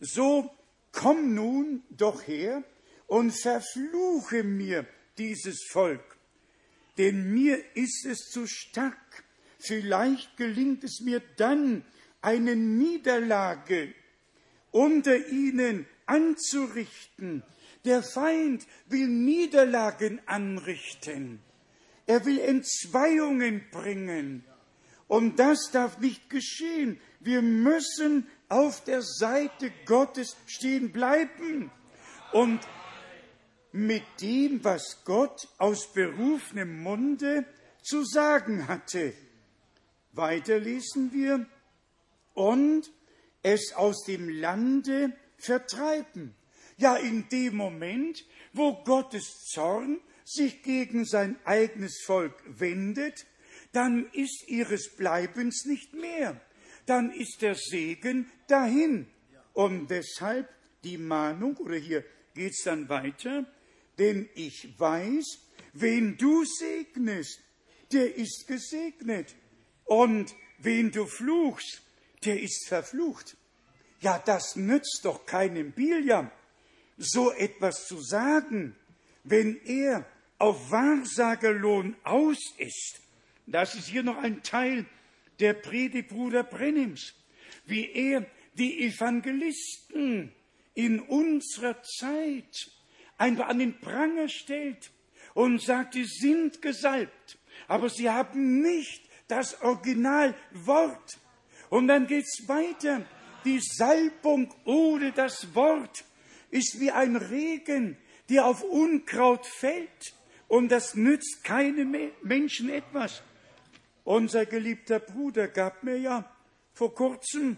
So komm nun doch her und verfluche mir dieses Volk, denn mir ist es zu stark. Vielleicht gelingt es mir dann, eine Niederlage unter ihnen anzurichten. Der Feind will Niederlagen anrichten. Er will Entzweiungen bringen. Und das darf nicht geschehen. Wir müssen auf der Seite Gottes stehen bleiben und mit dem, was Gott aus berufenem Munde zu sagen hatte. Weiter lesen wir, und es aus dem Lande vertreiben. Ja, in dem Moment, wo Gottes Zorn sich gegen sein eigenes Volk wendet, dann ist ihres Bleibens nicht mehr. Dann ist der Segen dahin. Und deshalb die Mahnung, oder hier geht es dann weiter, denn ich weiß, wen du segnest, der ist gesegnet. Und wen du fluchst, der ist verflucht. Ja, das nützt doch keinem Biliam, so etwas zu sagen, wenn er auf Wahrsagerlohn aus ist. Das ist hier noch ein Teil der Predigt Bruder Brennims, wie er die Evangelisten in unserer Zeit einfach an den Pranger stellt und sagt, sie sind gesalbt, aber sie haben nicht das Originalwort. Und dann geht's weiter. Die Salbung ohne das Wort ist wie ein Regen, der auf Unkraut fällt. Und das nützt keinem Menschen etwas. Unser geliebter Bruder gab mir ja vor kurzem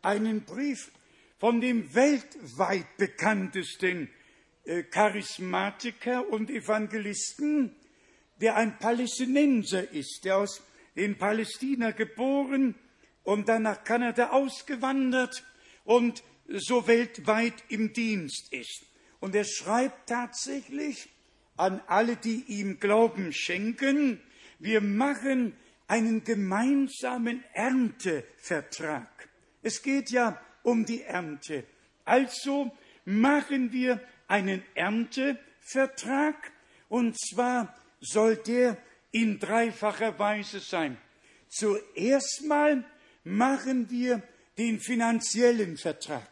einen Brief von dem weltweit bekanntesten äh, Charismatiker und Evangelisten, der ein Palästinenser ist, der aus in Palästina geboren und dann nach Kanada ausgewandert und so weltweit im Dienst ist. Und er schreibt tatsächlich an alle, die ihm Glauben schenken, wir machen einen gemeinsamen Erntevertrag. Es geht ja um die Ernte. Also machen wir einen Erntevertrag und zwar soll der in dreifacher Weise sein. Zuerst mal machen wir den finanziellen Vertrag.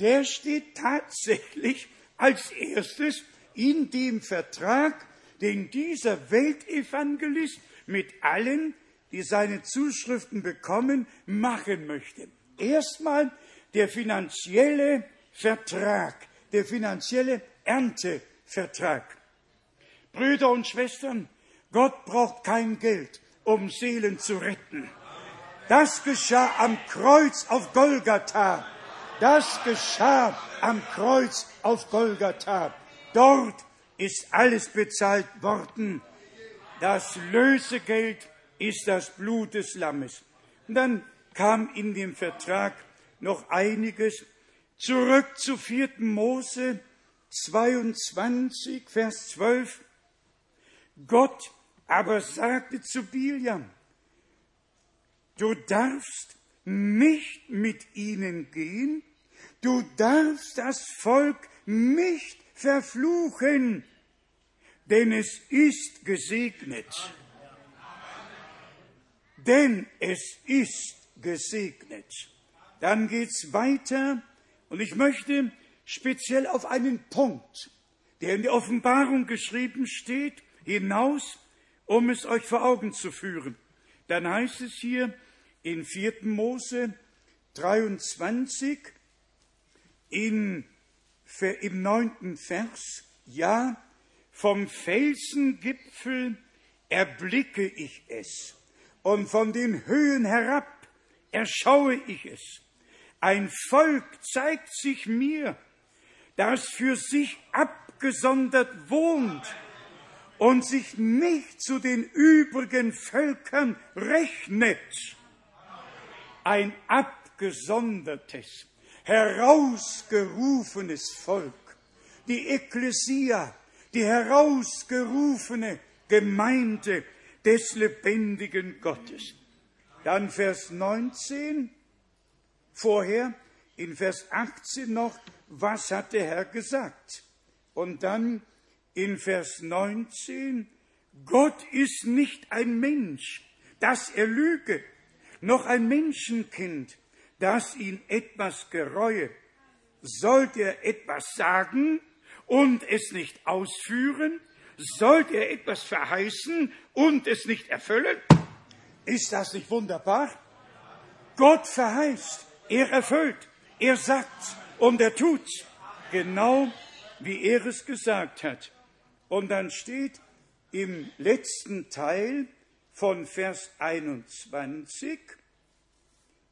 Der steht tatsächlich als erstes in dem Vertrag, den dieser Weltevangelist mit allen, die seine Zuschriften bekommen, machen möchte. Erstmal der finanzielle Vertrag, der finanzielle Erntevertrag. Brüder und Schwestern, Gott braucht kein Geld, um Seelen zu retten. Das geschah am Kreuz auf Golgatha. Das geschah am Kreuz auf Golgatha. Dort ist alles bezahlt worden. Das Lösegeld ist das Blut des Lammes. Und dann kam in dem Vertrag noch einiges. Zurück zu 4. Mose 22, Vers 12. Gott aber sagte zu Biliam, du darfst nicht mit ihnen gehen, du darfst das Volk nicht verfluchen, denn es ist gesegnet. Denn es ist gesegnet. Dann geht's weiter und ich möchte speziell auf einen Punkt, der in der Offenbarung geschrieben steht, hinaus, um es euch vor Augen zu führen. Dann heißt es hier in 4. Mose 23 in, im neunten Vers, ja, vom Felsengipfel erblicke ich es und von den Höhen herab erschaue ich es. Ein Volk zeigt sich mir, das für sich abgesondert wohnt und sich nicht zu den übrigen Völkern rechnet. Ein abgesondertes, herausgerufenes Volk, die Ekklesia, die herausgerufene Gemeinde des lebendigen Gottes. Dann Vers 19, vorher in Vers 18 noch, was hat der Herr gesagt? Und dann in Vers 19, Gott ist nicht ein Mensch, dass er lüge, noch ein Menschenkind, dass ihn etwas gereue. Sollte er etwas sagen und es nicht ausführen? Sollte er etwas verheißen und es nicht erfüllen? Ist das nicht wunderbar? Gott verheißt, er erfüllt, er sagt und er tut, genau wie er es gesagt hat. Und dann steht im letzten Teil von Vers 21,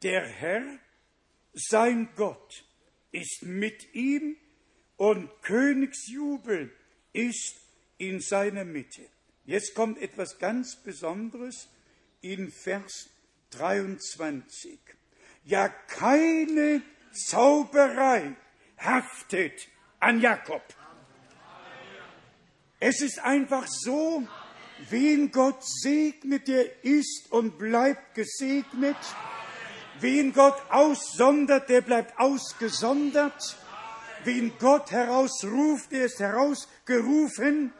der Herr, sein Gott, ist mit ihm und Königsjubel ist in seiner Mitte. Jetzt kommt etwas ganz Besonderes in Vers 23. Ja, keine Zauberei haftet an Jakob. Es ist einfach so, wen Gott segnet, der ist und bleibt gesegnet. Wen Gott aussondert, der bleibt ausgesondert. Wen Gott herausruft, der ist herausgerufen.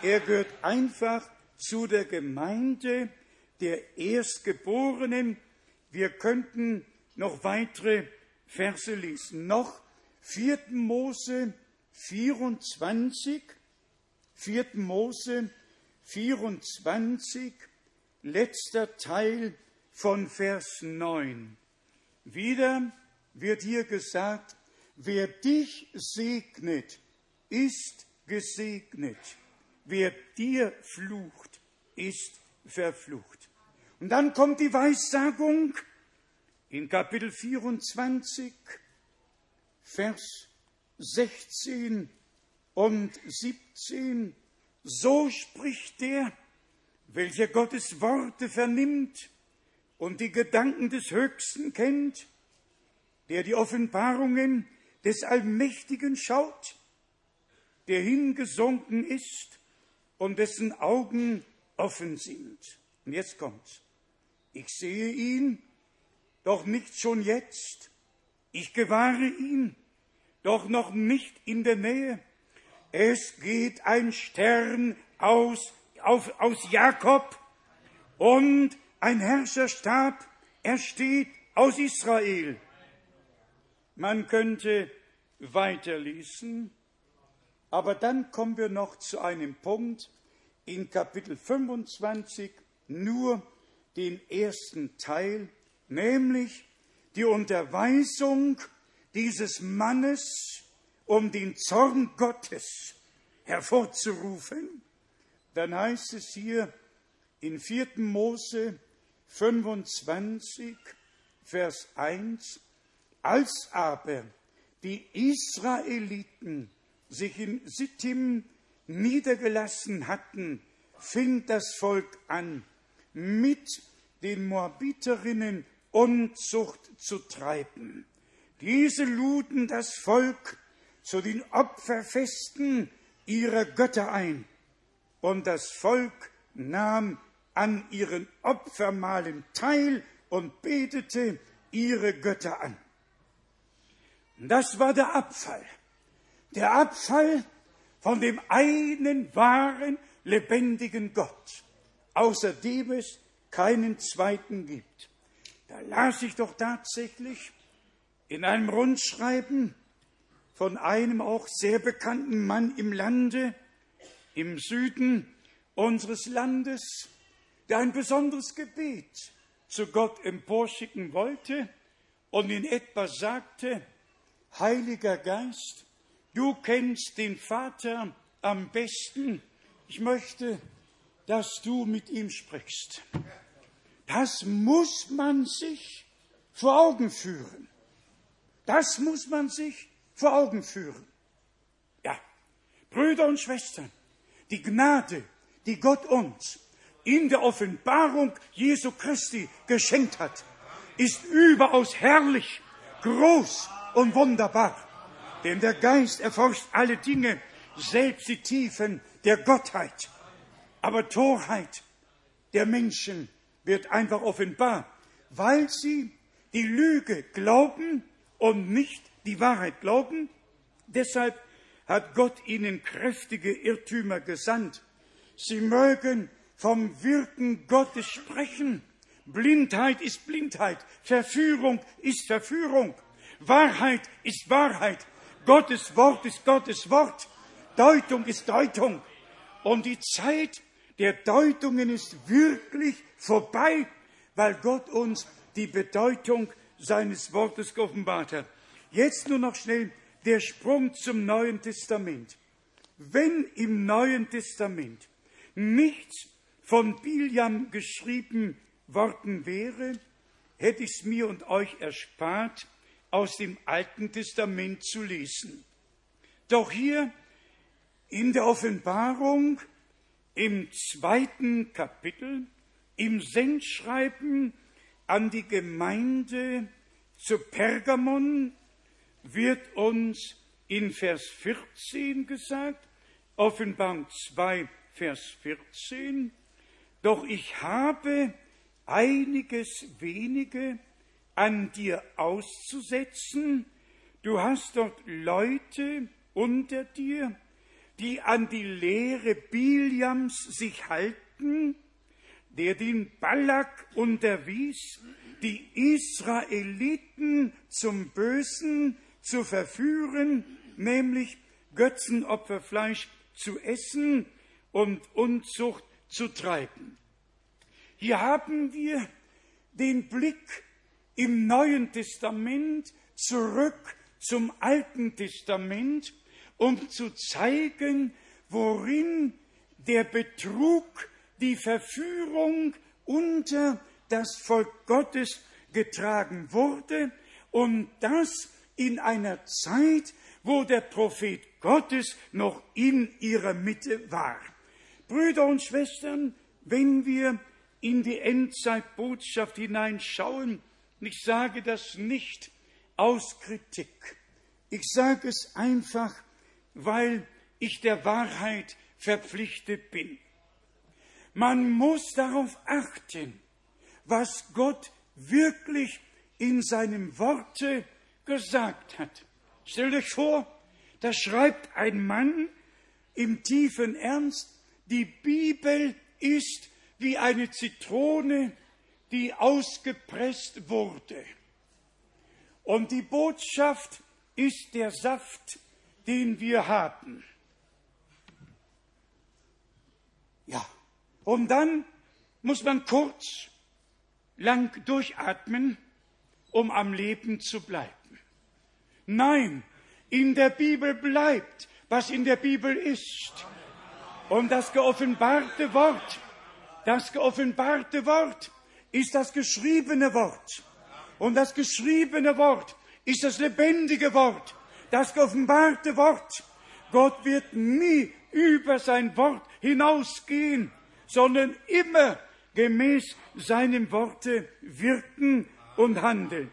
Er gehört einfach zu der Gemeinde der Erstgeborenen. Wir könnten noch weitere Verse lesen. Noch 4. Mose 24, 4. Mose 24, letzter Teil von Vers 9. Wieder wird hier gesagt, wer dich segnet, ist gesegnet. Wer dir flucht, ist verflucht. Und dann kommt die Weissagung in Kapitel 24, Vers 16 und 17. So spricht der, welcher Gottes Worte vernimmt und die Gedanken des Höchsten kennt, der die Offenbarungen des Allmächtigen schaut, der hingesunken ist und dessen Augen offen sind. Und jetzt kommt's. Ich sehe ihn, doch nicht schon jetzt. Ich gewahre ihn, doch noch nicht in der Nähe. Es geht ein Stern aus, auf, aus Jakob und ein Herrscherstab, er steht aus Israel. Man könnte weiterlesen, aber dann kommen wir noch zu einem Punkt in Kapitel 25, nur den ersten Teil, nämlich die Unterweisung dieses Mannes, um den Zorn Gottes hervorzurufen. dann heißt es hier in 4. Mose 25, Vers 1, als aber die Israeliten sich in Sittim niedergelassen hatten, fing das Volk an, mit den Moabiterinnen Unzucht zu treiben. Diese luden das Volk zu den Opferfesten ihrer Götter ein, und das Volk nahm an ihren Opfermalen teil und betete ihre Götter an. Das war der Abfall. Der Abfall von dem einen wahren, lebendigen Gott, außer dem es keinen zweiten gibt. Da las ich doch tatsächlich in einem Rundschreiben von einem auch sehr bekannten Mann im Lande, im Süden unseres Landes, der ein besonderes Gebet zu Gott emporschicken wollte und in etwa sagte, Heiliger Geist, du kennst den Vater am besten. Ich möchte, dass du mit ihm sprichst. Das muss man sich vor Augen führen. Das muss man sich vor Augen führen. Ja, Brüder und Schwestern, die Gnade, die Gott uns in der Offenbarung Jesu Christi geschenkt hat, ist überaus herrlich, groß und wunderbar. Denn der Geist erforscht alle Dinge, selbst die Tiefen der Gottheit. Aber Torheit der Menschen wird einfach offenbar, weil sie die Lüge glauben und nicht die Wahrheit glauben. Deshalb hat Gott ihnen kräftige Irrtümer gesandt. Sie mögen vom Wirken Gottes sprechen. Blindheit ist Blindheit, Verführung ist Verführung, Wahrheit ist Wahrheit, Gottes Wort ist Gottes Wort, Deutung ist Deutung. Und die Zeit der Deutungen ist wirklich vorbei, weil Gott uns die Bedeutung seines Wortes geoffenbart hat. Jetzt nur noch schnell der Sprung zum Neuen Testament. Wenn im Neuen Testament nichts von Biliam geschrieben worden wäre, hätte ich es mir und euch erspart, aus dem Alten Testament zu lesen. Doch hier in der Offenbarung im zweiten Kapitel, im Sendschreiben an die Gemeinde zu Pergamon wird uns in Vers 14 gesagt, Offenbarung 2, Vers 14, doch ich habe einiges wenige an dir auszusetzen. Du hast dort Leute unter dir, die an die Lehre Biliams sich halten, der den Balak unterwies, die Israeliten zum Bösen zu verführen, nämlich Götzenopferfleisch zu essen und Unzucht zu treiben. Hier haben wir den Blick im Neuen Testament zurück zum Alten Testament, um zu zeigen, worin der Betrug, die Verführung unter das Volk Gottes getragen wurde und das in einer Zeit, wo der Prophet Gottes noch in ihrer Mitte war. Brüder und Schwestern, wenn wir in die Endzeitbotschaft hineinschauen, ich sage das nicht aus Kritik, ich sage es einfach, weil ich der Wahrheit verpflichtet bin. Man muss darauf achten, was Gott wirklich in seinem Worte gesagt hat. Stellt euch vor, da schreibt ein Mann im tiefen Ernst, die Bibel ist wie eine Zitrone, die ausgepresst wurde. Und die Botschaft ist der Saft, den wir haben. Ja, und dann muss man kurz, lang durchatmen, um am Leben zu bleiben. Nein, in der Bibel bleibt, was in der Bibel ist. Und das geoffenbarte Wort, das geoffenbarte Wort ist das geschriebene Wort. Und das geschriebene Wort ist das lebendige Wort, das geoffenbarte Wort. Gott wird nie über sein Wort hinausgehen, sondern immer gemäß seinem Worte wirken und handeln.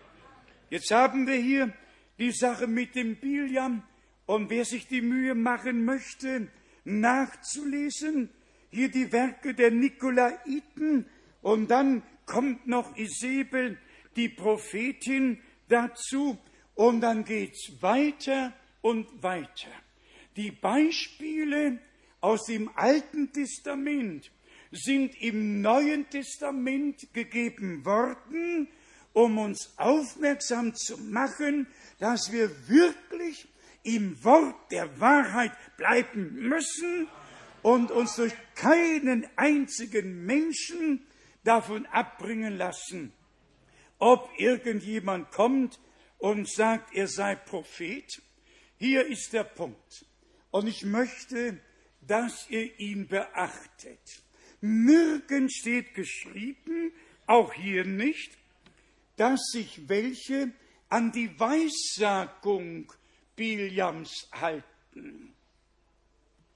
Jetzt haben wir hier die Sache mit dem Biliam und wer sich die Mühe machen möchte, nachzulesen, hier die Werke der Nikolaiten. Und dann kommt noch Isabel, die Prophetin, dazu. Und dann geht's weiter und weiter. Die Beispiele aus dem Alten Testament sind im Neuen Testament gegeben worden, um uns aufmerksam zu machen, dass wir wirklich im Wort der Wahrheit bleiben müssen und uns durch keinen einzigen Menschen davon abbringen lassen, ob irgendjemand kommt und sagt, er sei Prophet. Hier ist der Punkt. Und ich möchte, dass ihr ihn beachtet. Nirgends steht geschrieben, auch hier nicht, dass sich welche an die Weissagung Biljams halten.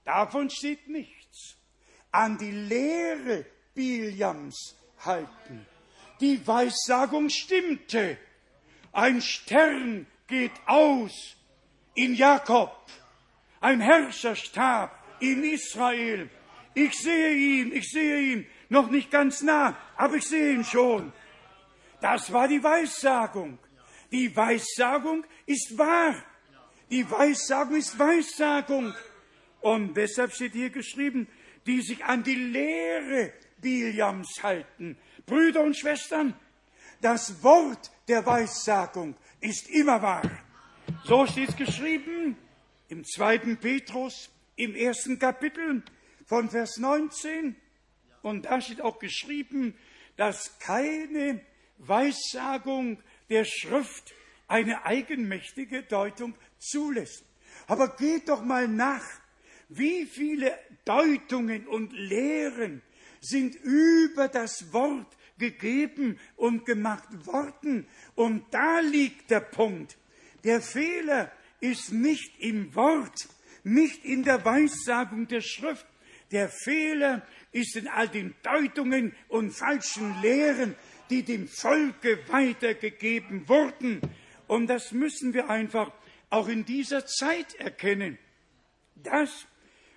Davon steht nichts. An die Lehre Biljams halten. Die Weissagung stimmte. Ein Stern geht aus in Jakob. Ein Herrscherstab in Israel. Ich sehe ihn, ich sehe ihn. Noch nicht ganz nah, aber ich sehe ihn schon. Das war die Weissagung. Die Weissagung ist wahr. Die Weissagung ist Weissagung. Und deshalb steht hier geschrieben, die sich an die Lehre Biljams halten. Brüder und Schwestern, das Wort der Weissagung ist immer wahr. So steht es geschrieben im zweiten Petrus, im ersten Kapitel von Vers 19. Und da steht auch geschrieben, dass keine Weissagung der Schrift eine eigenmächtige Deutung zulässt. Aber geht doch mal nach, wie viele Deutungen und Lehren sind über das Wort gegeben und gemacht worden. Und da liegt der Punkt. Der Fehler ist nicht im Wort, nicht in der Weissagung der Schrift. Der Fehler ist in all den Deutungen und falschen Lehren, die dem Volke weitergegeben wurden. Und das müssen wir einfach auch in dieser Zeit erkennen. Das,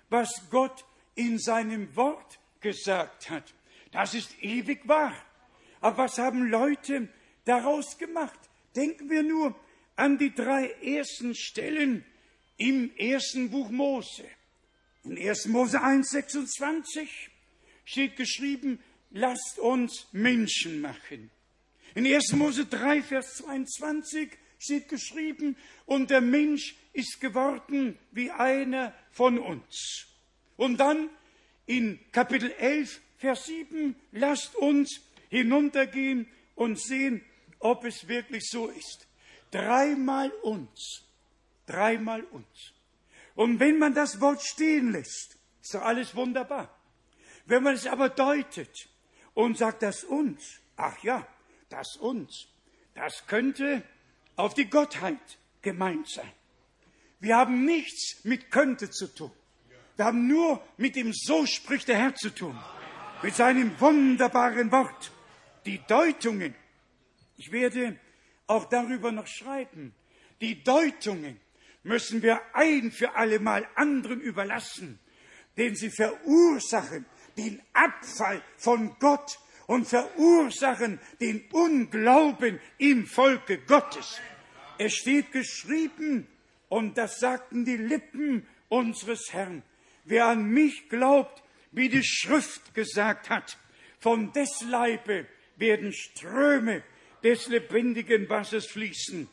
was Gott in seinem Wort gesagt hat, das ist ewig wahr. Aber was haben Leute daraus gemacht? Denken wir nur an die drei ersten Stellen im ersten Buch Mose. In 1. Mose 1, 26 steht geschrieben, lasst uns Menschen machen. In 1. Mose 3, Vers 22 steht geschrieben, und der Mensch ist geworden wie einer von uns. Und dann in Kapitel 11, Vers 7, lasst uns hinuntergehen und sehen, ob es wirklich so ist. Dreimal uns, dreimal uns. Und wenn man das Wort stehen lässt, ist doch alles wunderbar. Wenn man es aber deutet und sagt, das uns, ach ja, das uns, das könnte auf die Gottheit gemeint sein. Wir haben nichts mit könnte zu tun. Wir haben nur mit dem So spricht der Herr zu tun. Mit seinem wunderbaren Wort. Die Deutungen. Ich werde auch darüber noch schreiben. Die Deutungen müssen wir ein für allemal anderen überlassen, denn sie verursachen den Abfall von Gott und verursachen den Unglauben im Volke Gottes. Es steht geschrieben, und das sagten die Lippen unseres Herrn, wer an mich glaubt, wie die Schrift gesagt hat, von des Leibe werden Ströme des lebendigen Wassers fließen.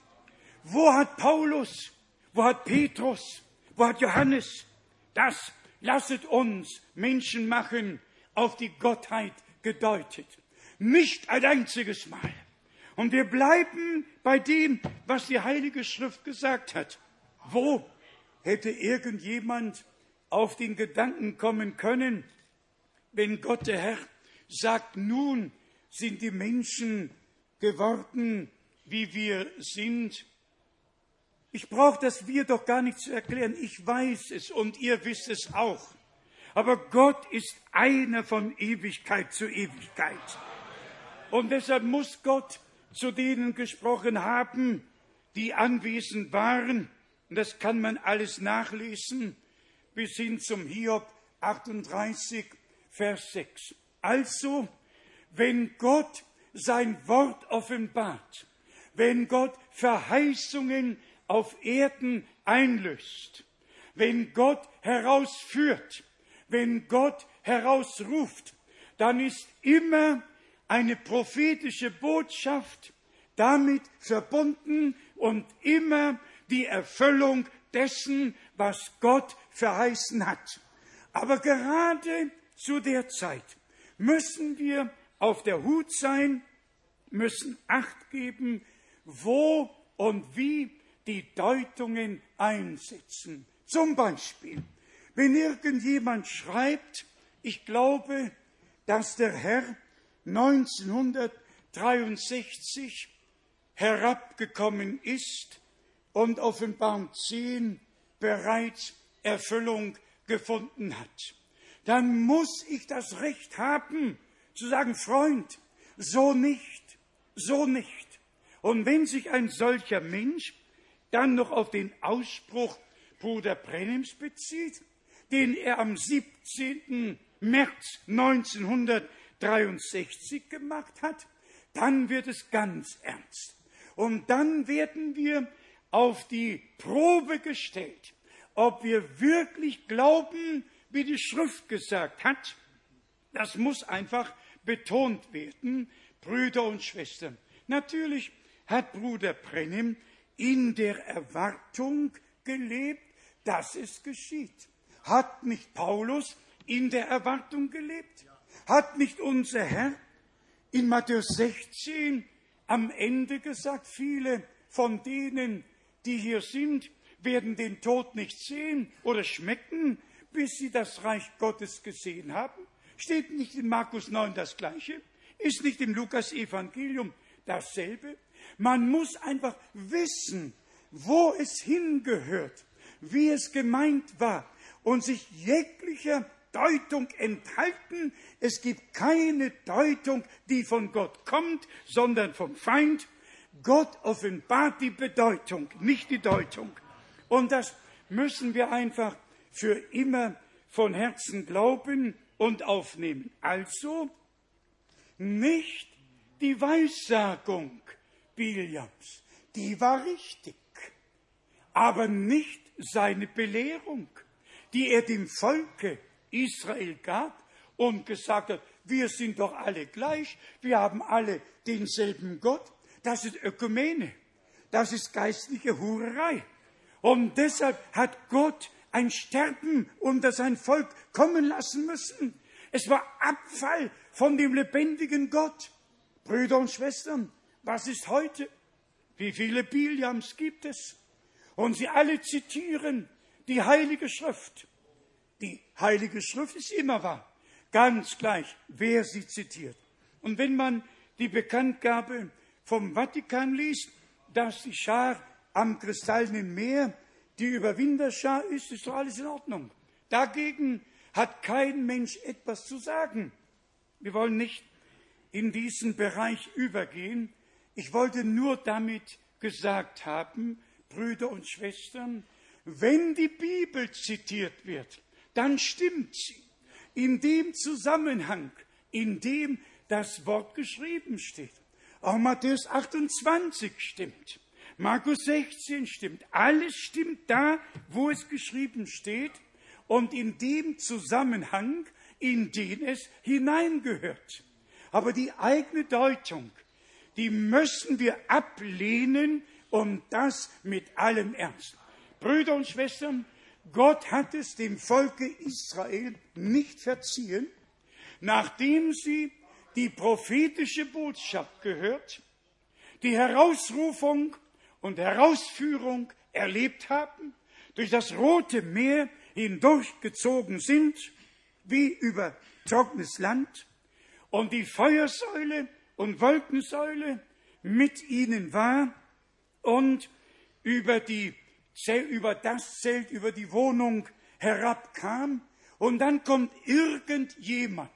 Wo hat Paulus, wo hat Petrus, wo hat Johannes das lasset uns Menschen machen auf die Gottheit gedeutet. Nicht ein einziges Mal. Und wir bleiben bei dem, was die Heilige Schrift gesagt hat. Wo hätte irgendjemand auf den Gedanken kommen können, wenn Gott der Herr sagt, nun sind die Menschen geworden, wie wir sind. Ich brauche das wir doch gar nicht zu erklären. Ich weiß es und ihr wisst es auch. Aber Gott ist einer von Ewigkeit zu Ewigkeit. Und deshalb muss Gott zu denen gesprochen haben, die anwesend waren. Und das kann man alles nachlesen bis hin zum Hiob 38, Vers 6. Also, wenn Gott sein Wort offenbart, wenn Gott Verheißungen auf Erden einlöst, wenn Gott herausführt, wenn Gott herausruft, dann ist immer eine prophetische Botschaft damit verbunden und immer die Erfüllung dessen, was Gott verheißen hat. Aber gerade zu der Zeit müssen wir auf der Hut sein, müssen Acht geben, wo und wie die Deutungen einsetzen. Zum Beispiel, wenn irgendjemand schreibt, ich glaube, dass der Herr 1963 herabgekommen ist und Offenbarung 10 bereits Erfüllung gefunden hat, dann muss ich das Recht haben, zu sagen, Freund, so nicht, so nicht. Und wenn sich ein solcher Mensch dann noch auf den Ausspruch Bruder Brennims bezieht, den er am 17. März 1963 gemacht hat, dann wird es ganz ernst. Und dann werden wir auf die Probe gestellt, ob wir wirklich glauben, wie die Schrift gesagt hat. Das muss einfach betont werden, Brüder und Schwestern. Natürlich hat Bruder Brennim in der Erwartung gelebt, dass es geschieht. Hat nicht Paulus in der Erwartung gelebt? Hat nicht unser Herr in Matthäus 16 am Ende gesagt, viele von denen, die hier sind, werden den Tod nicht sehen oder schmecken, bis sie das Reich Gottes gesehen haben? Steht nicht in Markus 9 das Gleiche? Ist nicht im Lukas Evangelium dasselbe? Man muss einfach wissen, wo es hingehört, wie es gemeint war und sich jeglicher Deutung enthalten. Es gibt keine Deutung, die von Gott kommt, sondern vom Feind. Gott offenbart die Bedeutung, nicht die Deutung. Und das müssen wir einfach für immer von Herzen glauben und aufnehmen. Also nicht die Weissagung Biljams, die war richtig, aber nicht seine Belehrung, die er dem Volke Israel gab und gesagt hat, wir sind doch alle gleich, wir haben alle denselben Gott. Das ist Ökumene, das ist geistliche Hurerei. Und deshalb hat Gott ein Sterben unter sein Volk kommen lassen müssen. Es war Abfall von dem lebendigen Gott. Brüder und Schwestern, was ist heute? Wie viele Biliams gibt es? Und sie alle zitieren die Heilige Schrift. Die Heilige Schrift ist immer wahr, ganz gleich, wer sie zitiert. Und wenn man die Bekanntgabe vom Vatikan liest, dass die Schar am kristallenen Meer die Überwinderschar ist, ist doch alles in Ordnung. Dagegen hat kein Mensch etwas zu sagen. Wir wollen nicht in diesen Bereich übergehen. Ich wollte nur damit gesagt haben, Brüder und Schwestern, wenn die Bibel zitiert wird, dann stimmt sie. In dem Zusammenhang, in dem das Wort geschrieben steht. Auch Matthäus 28 stimmt. Markus 16 stimmt. Alles stimmt da, wo es geschrieben steht und in dem Zusammenhang, in den es hineingehört. Aber die eigene Deutung, die müssen wir ablehnen und das mit allem Ernst. Brüder und Schwestern, Gott hat es dem Volke Israel nicht verziehen, nachdem sie die prophetische Botschaft gehört, die Herausrufung und Herausführung erlebt haben, durch das Rote Meer hindurchgezogen sind, wie über trockenes Land, und die Feuersäule und Wolkensäule mit ihnen war und über, die, über das Zelt, über die Wohnung herabkam. Und dann kommt irgendjemand,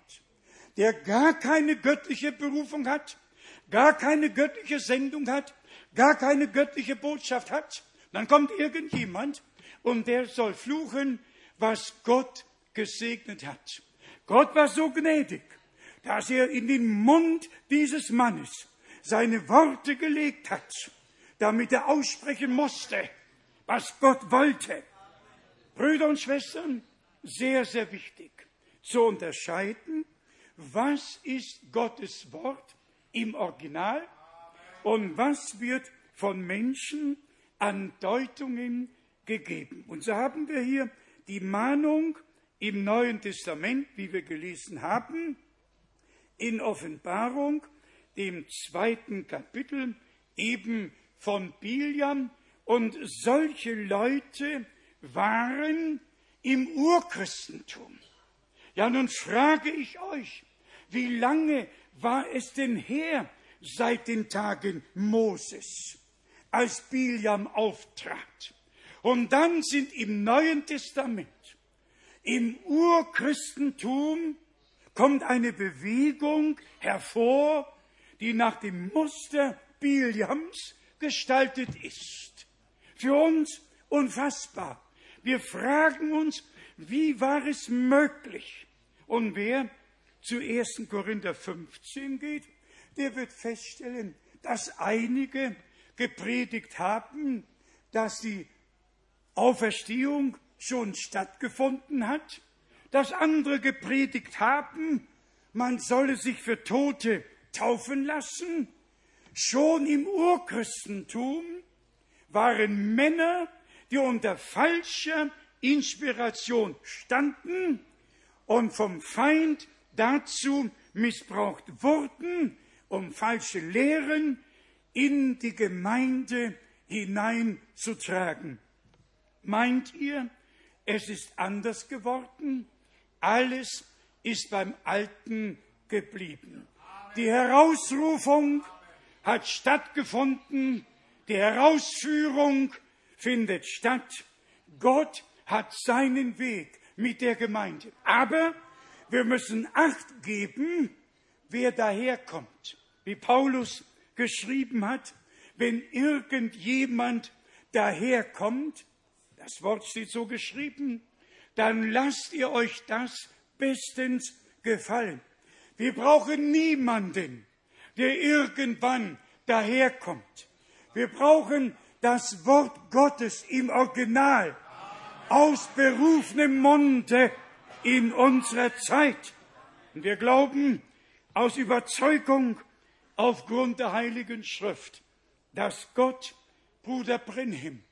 der gar keine göttliche Berufung hat, gar keine göttliche Sendung hat, gar keine göttliche Botschaft hat. Dann kommt irgendjemand und der soll fluchen, was Gott gesegnet hat. Gott war so gnädig, dass er in den Mund dieses Mannes seine Worte gelegt hat, damit er aussprechen musste, was Gott wollte. Brüder und Schwestern, sehr, sehr wichtig zu unterscheiden, was ist Gottes Wort im Original und was wird von Menschen an Deutungen gegeben. Und so haben wir hier die Mahnung im Neuen Testament, wie wir gelesen haben, in Offenbarung, dem zweiten Kapitel, eben von Biliam. Und solche Leute waren im Urchristentum. Ja, nun frage ich euch, wie lange war es denn her seit den Tagen Moses, als Biliam auftrat? Und dann sind im Neuen Testament, im Urchristentum, kommt eine Bewegung hervor, die nach dem Muster Biliams gestaltet ist. Für uns unfassbar. Wir fragen uns, wie war es möglich? Und wer zu 1. Korinther 15 geht, der wird feststellen, dass einige gepredigt haben, dass die Auferstehung schon stattgefunden hat, dass andere gepredigt haben, man solle sich für Tote taufen lassen. Schon im Urchristentum waren Männer, die unter falscher Inspiration standen und vom Feind dazu missbraucht wurden, um falsche Lehren in die Gemeinde hineinzutragen. Meint ihr, es ist anders geworden? Alles ist beim Alten geblieben. Die Herausrufung hat stattgefunden, die Herausführung findet statt. Gott hat seinen Weg mit der Gemeinde. Aber wir müssen Acht geben, wer daherkommt. Wie Paulus geschrieben hat, wenn irgendjemand daherkommt, das Wort steht so geschrieben, dann lasst ihr euch das bestens gefallen. Wir brauchen niemanden, der irgendwann daherkommt. Wir brauchen das Wort Gottes im Original aus berufenem Munde in unserer Zeit. Und wir glauben aus Überzeugung aufgrund der Heiligen Schrift, dass Gott Bruder Brenhim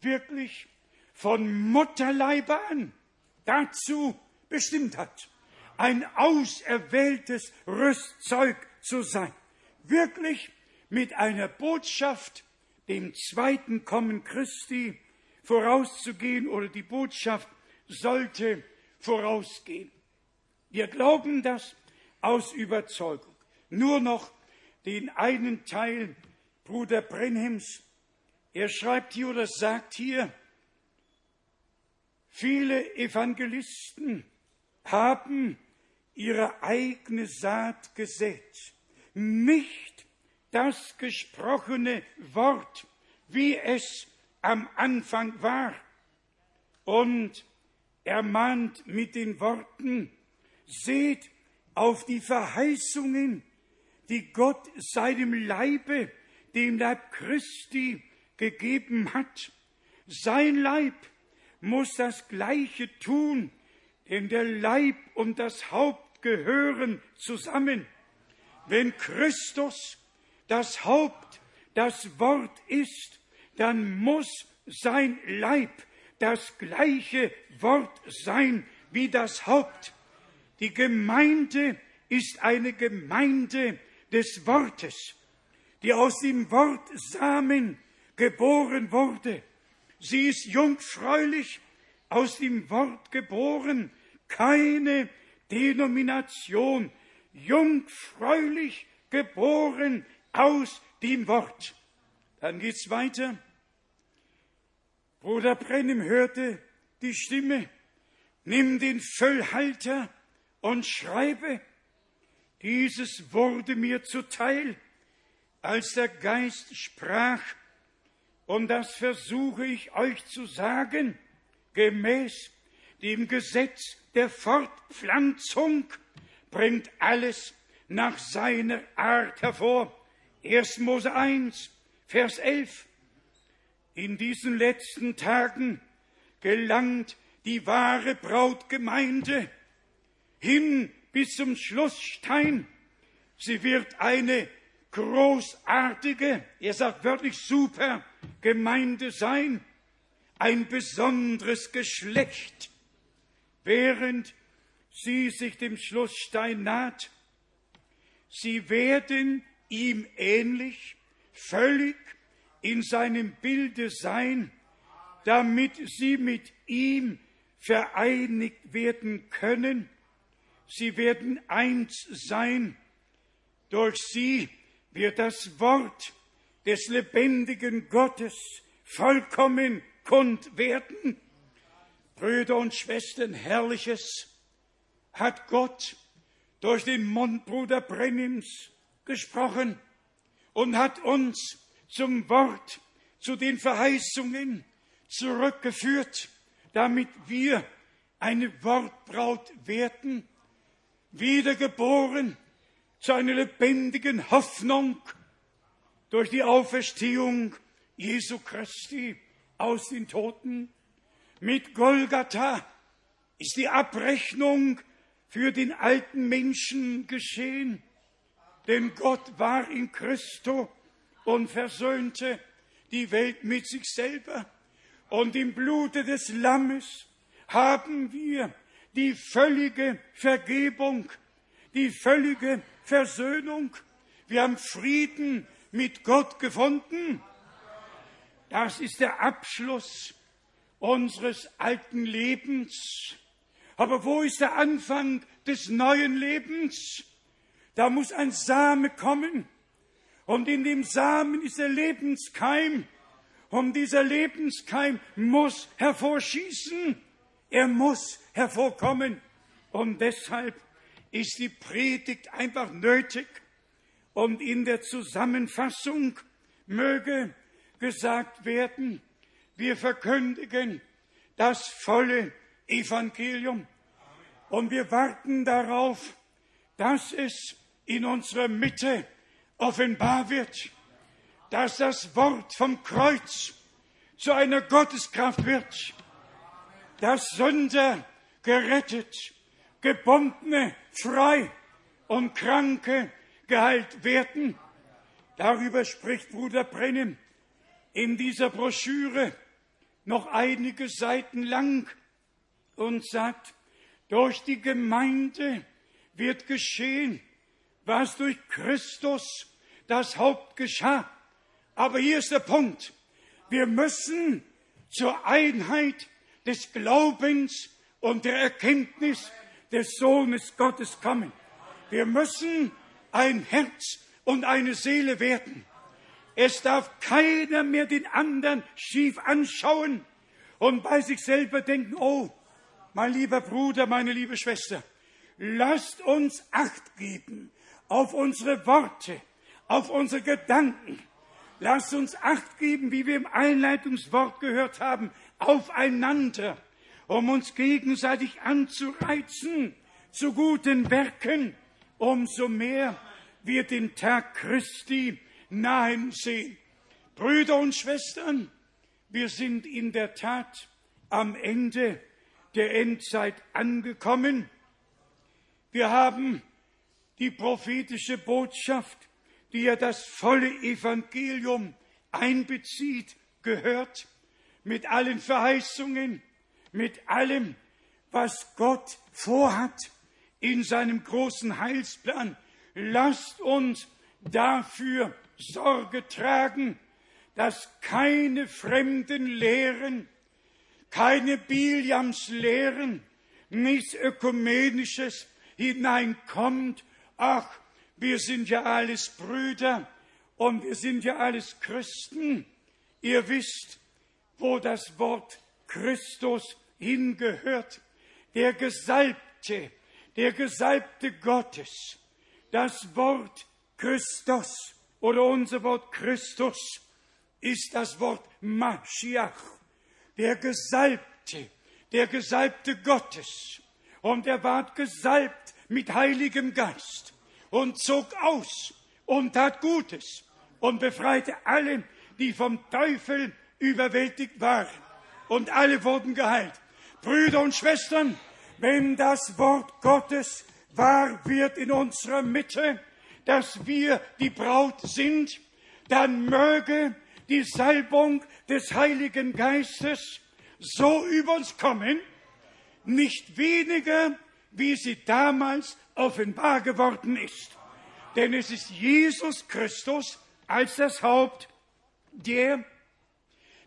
wirklich von Mutterleibe an dazu bestimmt hat, ein auserwähltes Rüstzeug zu sein. Wirklich mit einer Botschaft, dem zweiten Kommen Christi, vorauszugehen oder die Botschaft sollte vorausgehen. Wir glauben das aus Überzeugung. Nur noch den einen Teil Bruder Brenhems. Er schreibt hier oder sagt hier, Viele Evangelisten haben ihre eigene Saat gesät, nicht das gesprochene Wort, wie es am Anfang war. Und er mahnt mit den Worten, seht auf die Verheißungen, die Gott seinem Leibe, dem Leib Christi, gegeben hat. Sein Leib muss das Gleiche tun, denn der Leib und das Haupt gehören zusammen. Wenn Christus das Haupt, das Wort ist, dann muss sein Leib das gleiche Wort sein wie das Haupt. Die Gemeinde ist eine Gemeinde des Wortes, die aus dem Wort Samen geboren wurde. Sie ist jungfräulich, aus dem Wort geboren, keine Denomination, jungfräulich geboren aus dem Wort. Dann geht's weiter. Bruder Brennim hörte die Stimme, nimm den Füllhalter und schreibe. Dieses wurde mir zuteil, als der Geist sprach, und das versuche ich euch zu sagen, gemäß dem Gesetz der Fortpflanzung bringt alles nach seiner Art hervor. 1. Mose 1, Vers 11. In diesen letzten Tagen gelangt die wahre Brautgemeinde hin bis zum Schlussstein. Sie wird eine großartige, er sagt wörtlich super, Gemeinde sein, ein besonderes Geschlecht, während sie sich dem Schlussstein naht. Sie werden ihm ähnlich, völlig in seinem Bilde sein, damit sie mit ihm vereinigt werden können. Sie werden eins sein. Durch sie wird das Wort des lebendigen Gottes vollkommen kund werden. Brüder und Schwestern, Herrliches hat Gott durch den Mund Bruder Brennims gesprochen und hat uns zum Wort, zu den Verheißungen zurückgeführt, damit wir eine Wortbraut werden, wiedergeboren zu einer lebendigen Hoffnung durch die Auferstehung Jesu Christi aus den Toten. Mit Golgatha ist die Abrechnung für den alten Menschen geschehen, denn Gott war in Christo und versöhnte die Welt mit sich selber. Und im Blute des Lammes haben wir die völlige Vergebung, die völlige Versöhnung. Wir haben Frieden mit Gott gefunden. Das ist der Abschluss unseres alten Lebens. Aber wo ist der Anfang des neuen Lebens? Da muss ein Same kommen. Und in dem Samen ist der Lebenskeim. Und dieser Lebenskeim muss hervorschießen. Er muss hervorkommen. Und deshalb ist die Predigt einfach nötig. Und in der Zusammenfassung möge gesagt werden, wir verkündigen das volle Evangelium und wir warten darauf, dass es in unserer Mitte offenbar wird, dass das Wort vom Kreuz zu einer Gotteskraft wird, dass Sünder gerettet, Gebundene frei und Kranke geheilt werden. Darüber spricht Bruder Brennim in dieser Broschüre noch einige Seiten lang und sagt, durch die Gemeinde wird geschehen, was durch Christus das Haupt geschah. Aber hier ist der Punkt. Wir müssen zur Einheit des Glaubens und der Erkenntnis des Sohnes Gottes kommen. Wir müssen ein Herz und eine Seele werden. Es darf keiner mehr den anderen schief anschauen und bei sich selber denken, oh, mein lieber Bruder, meine liebe Schwester, lasst uns Acht geben auf unsere Worte, auf unsere Gedanken. Lasst uns Acht geben, wie wir im Einleitungswort gehört haben, aufeinander, um uns gegenseitig anzureizen zu guten Werken. Umso mehr wir den Tag Christi nahen sehen. Brüder und Schwestern, wir sind in der Tat am Ende der Endzeit angekommen. Wir haben die prophetische Botschaft, die ja das volle Evangelium einbezieht, gehört, mit allen Verheißungen, mit allem, was Gott vorhat in seinem großen Heilsplan. Lasst uns dafür Sorge tragen, dass keine fremden Lehren, keine Biliams Lehren, nichts Ökumenisches hineinkommt. Ach, wir sind ja alles Brüder und wir sind ja alles Christen. Ihr wisst, wo das Wort Christus hingehört. Der Gesalbte, der Gesalbte Gottes. Das Wort Christus oder unser Wort Christus ist das Wort Mashiach, der Gesalbte, der Gesalbte Gottes. Und er ward gesalbt mit Heiligem Geist und zog aus und tat Gutes und befreite alle, die vom Teufel überwältigt waren. Und alle wurden geheilt. Brüder und Schwestern, wenn das Wort Gottes wahr wird in unserer Mitte, dass wir die Braut sind, dann möge die Salbung des Heiligen Geistes so über uns kommen, nicht weniger, wie sie damals offenbar geworden ist. Denn es ist Jesus Christus als das Haupt, der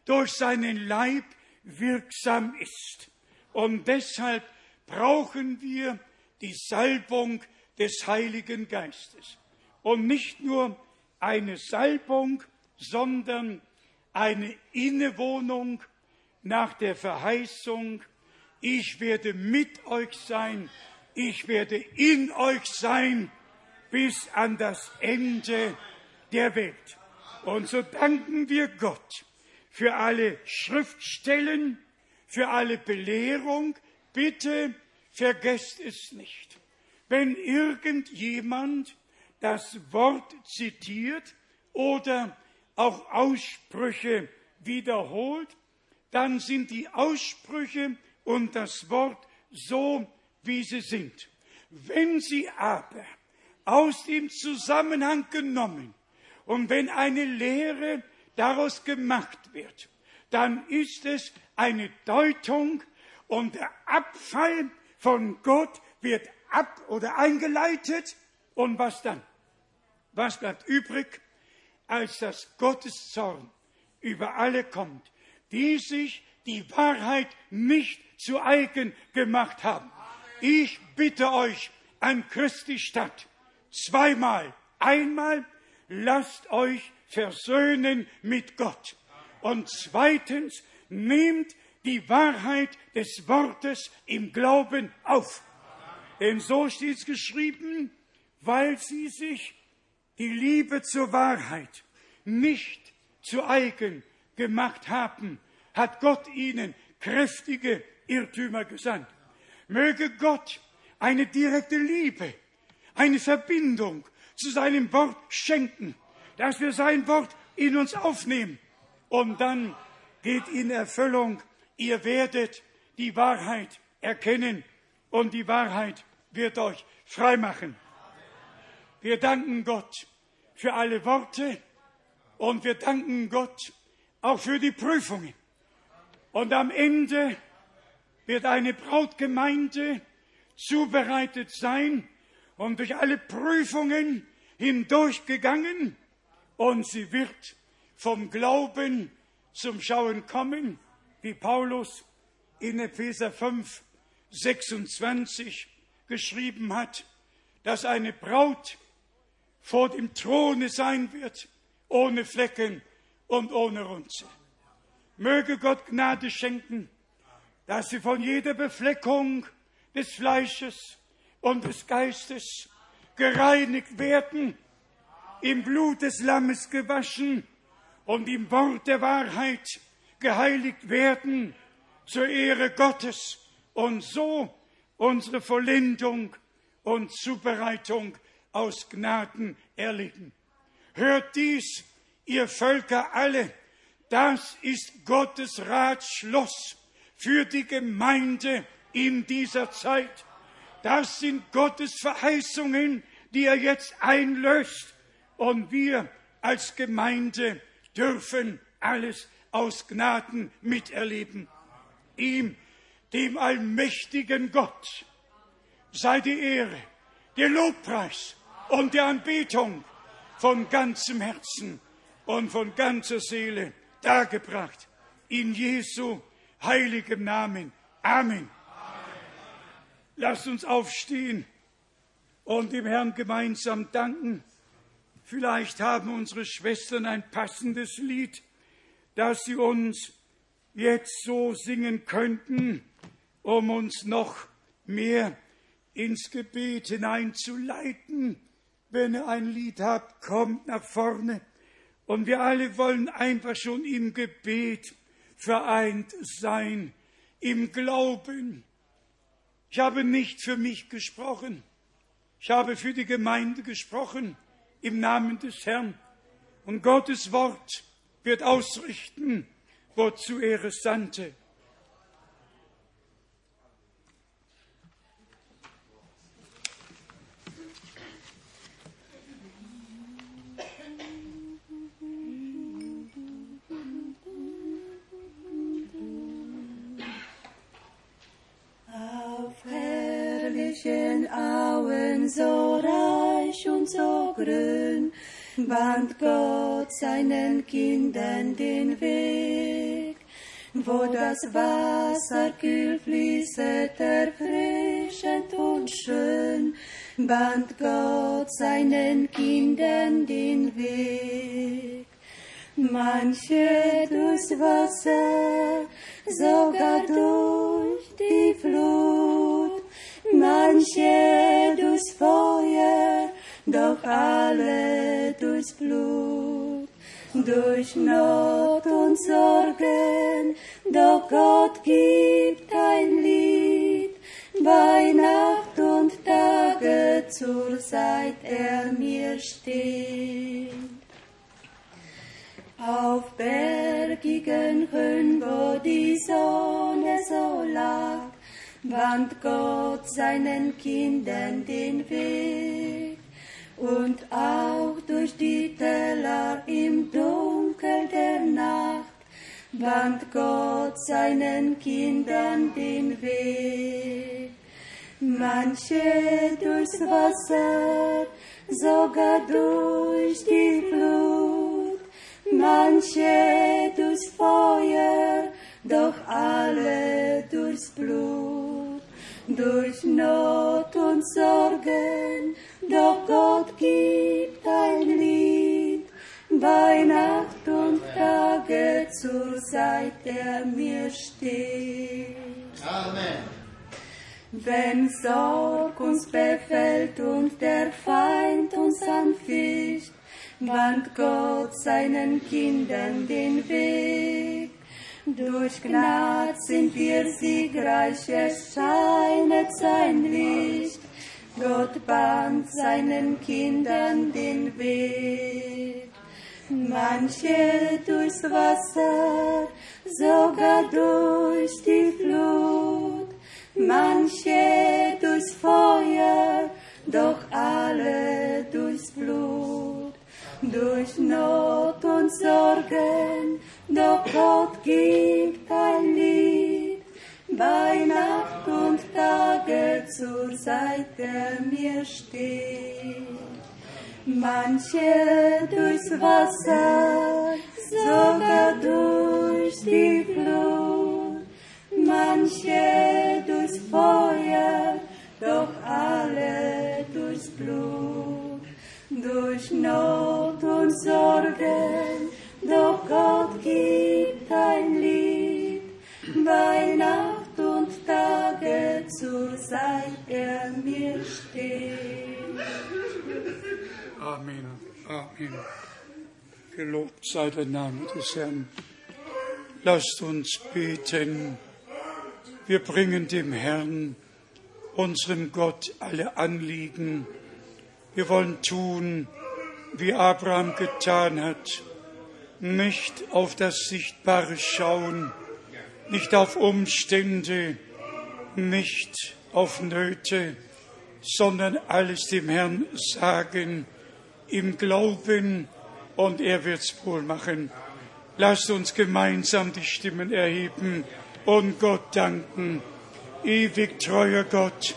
durch seinen Leib wirksam ist. Und deshalb brauchen wir die Salbung des Heiligen Geistes. Und nicht nur eine Salbung, sondern eine Innewohnung nach der Verheißung, ich werde mit euch sein, ich werde in euch sein bis an das Ende der Welt. Und so danken wir Gott für alle Schriftstellen, für alle Belehrung. Bitte vergesst es nicht. Wenn irgendjemand das Wort zitiert oder auch Aussprüche wiederholt, dann sind die Aussprüche und das Wort so, wie sie sind. Wenn sie aber aus dem Zusammenhang genommen und wenn eine Lehre daraus gemacht wird, dann ist es eine Deutung und der Abfall von Gott wird ab oder eingeleitet. Und was dann? Was bleibt übrig, als dass Gottes Zorn über alle kommt, die sich die Wahrheit nicht zu eigen gemacht haben. Ich bitte euch an Christi Stadt zweimal, einmal lasst euch versöhnen mit Gott. Und zweitens, nehmt die Wahrheit des Wortes im Glauben auf. Denn so steht es geschrieben, weil sie sich die Liebe zur Wahrheit nicht zu eigen gemacht haben, hat Gott ihnen kräftige Irrtümer gesandt. Möge Gott eine direkte Liebe, eine Verbindung zu seinem Wort schenken, dass wir sein Wort in uns aufnehmen. Und dann geht in Erfüllung, ihr werdet die Wahrheit erkennen und die Wahrheit wird euch frei machen. Wir danken Gott für alle Worte und wir danken Gott auch für die Prüfungen. Und am Ende wird eine Brautgemeinde zubereitet sein und durch alle Prüfungen hindurchgegangen und sie wird vom Glauben zum Schauen kommen, wie Paulus in Epheser 5, 26 geschrieben hat, dass eine Braut vor dem Throne sein wird, ohne Flecken und ohne Runze. Möge Gott Gnade schenken, dass sie von jeder Befleckung des Fleisches und des Geistes gereinigt werden, im Blut des Lammes gewaschen und im Wort der Wahrheit geheiligt werden zur Ehre Gottes und so unsere Vollendung und Zubereitung aus Gnaden erleben. Hört dies, ihr Völker alle, das ist Gottes Ratschluss für die Gemeinde in dieser Zeit. Das sind Gottes Verheißungen, die er jetzt einlöst. Und wir als Gemeinde dürfen alles aus Gnaden miterleben. Ihm, dem allmächtigen Gott, sei die Ehre, der Lobpreis und der Anbetung von ganzem Herzen und von ganzer Seele dargebracht. In Jesu heiligem Namen. Amen. Lasst uns aufstehen und dem Herrn gemeinsam danken. Vielleicht haben unsere Schwestern ein passendes Lied, das sie uns jetzt so singen könnten, um uns noch mehr ins Gebet hineinzuleiten. Wenn ihr ein Lied habt, kommt nach vorne. Und wir alle wollen einfach schon im Gebet vereint sein, im Glauben. Ich habe nicht für mich gesprochen. Ich habe für die Gemeinde gesprochen im Namen des Herrn. Und Gottes Wort wird ausrichten, wozu er es sandte. Auen so reich und so grün, bahnt Gott seinen Kindern den Weg, wo das Wasser kühl fließet, erfrischend und schön, bahnt Gott seinen Kindern den Weg. Manche durchs Wasser, sogar durch die Flut, manche doch alle durchs Blut, durch Not und Sorgen, doch Gott gibt ein Lied, bei Nacht und Tage zur Zeit er mir steht. Auf bergigen Höhen, wo die Sonne so lag, bahnt Gott seinen Kindern den Weg. Und auch durch die Täler im Dunkel der Nacht, bahnt Gott seinen Kindern den Weg. Manche durchs Wasser, sogar durch die Flut, manche durchs Feuer, doch alle durchs Blut, durch Not und Sorgen, doch Gott gibt ein Lied, bei Nacht und Tage zur Zeit, der mir steht. Amen. Wenn Sorg uns befällt und der Feind uns anficht, bahnt Gott seinen Kindern den Weg. Durch Gnad sind wir siegreich, es scheinet sein Licht. Gott bahnt seinen Kindern den Weg. Manche durchs Wasser, sogar durch die Flut, manche durchs Feuer, doch alle durchs Blut, durch Not und Sorgen, doch Gott gibt ein Lied, bei Nacht und Tage zur Seite mir steht. Manche durchs Wasser, sogar durch die Flut, manche durchs Feuer, doch alle durchs Blut, durch Not und Sorgen, doch Gott gibt ein Amen. Gelobt sei der Name des Herrn. Lasst uns beten. Wir bringen dem Herrn, unserem Gott, alle Anliegen. Wir wollen tun, wie Abraham getan hat. Nicht auf das Sichtbare schauen, nicht auf Umstände, nicht auf Nöte, sondern alles dem Herrn sagen, im Glauben, und er wird's wohl machen. Lasst uns gemeinsam die Stimmen erheben und Gott danken. Ewig treuer Gott,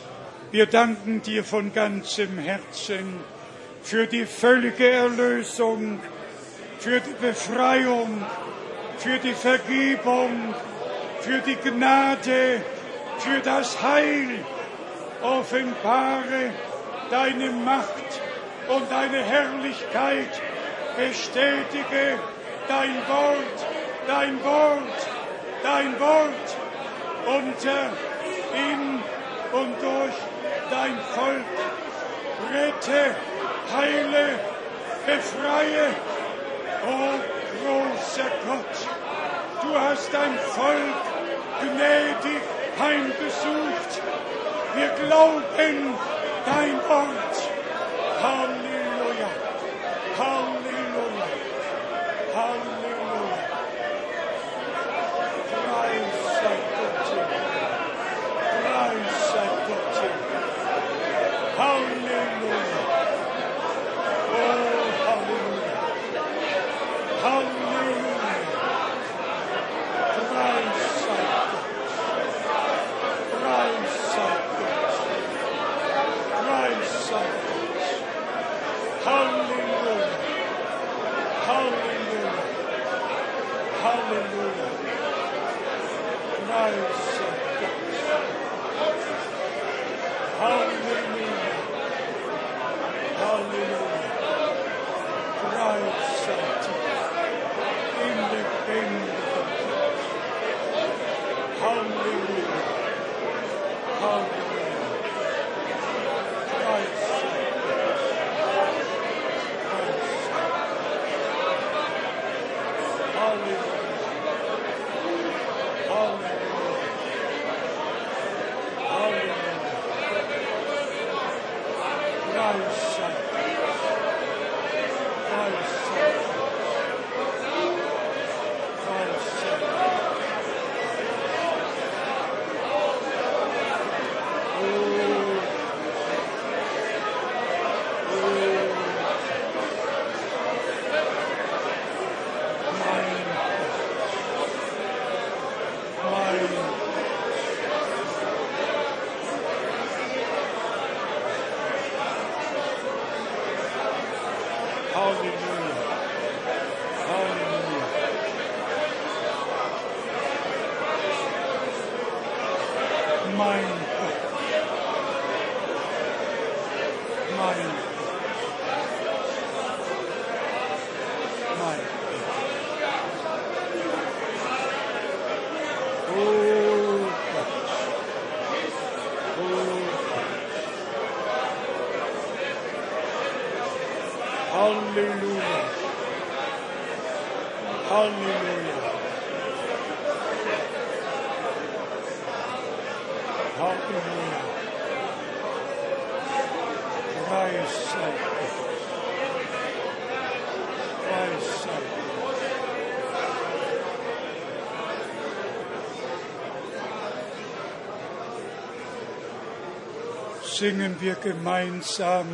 wir danken dir von ganzem Herzen für die völlige Erlösung, für die Befreiung, für die Vergebung, für die Gnade, für das Heil. Offenbare deine Macht und deine Herrlichkeit. Bestätige dein Wort, dein Wort, dein Wort unter in und durch dein Volk. Rette, heile, befreie. O großer Gott, du hast dein Volk gnädig heimgesucht. Wir glauben dein Wort. Singen wir gemeinsam,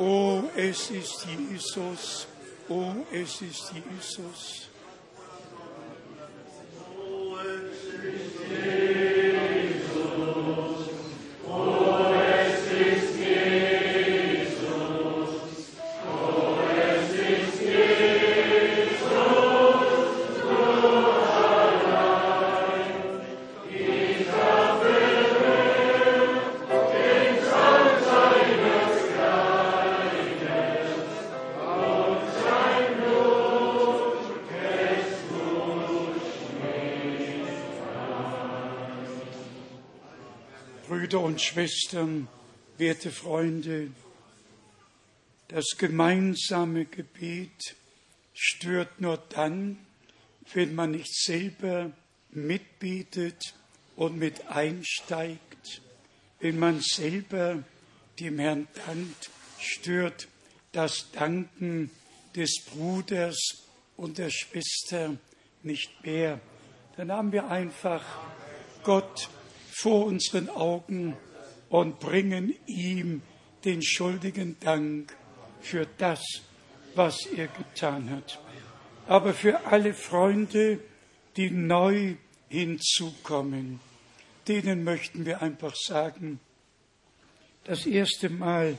O es ist Jesus, O es ist Jesus. Schwestern, werte Freunde, das gemeinsame Gebet stört nur dann, wenn man nicht selber mitbetet und mit einsteigt, wenn man selber dem Herrn dankt, stört das Danken des Bruders und der Schwester nicht mehr. Dann haben wir einfach Gott vor unseren Augen und bringen ihm den schuldigen Dank für das, was er getan hat. Aber für alle Freunde, die neu hinzukommen, denen möchten wir einfach sagen, das erste Mal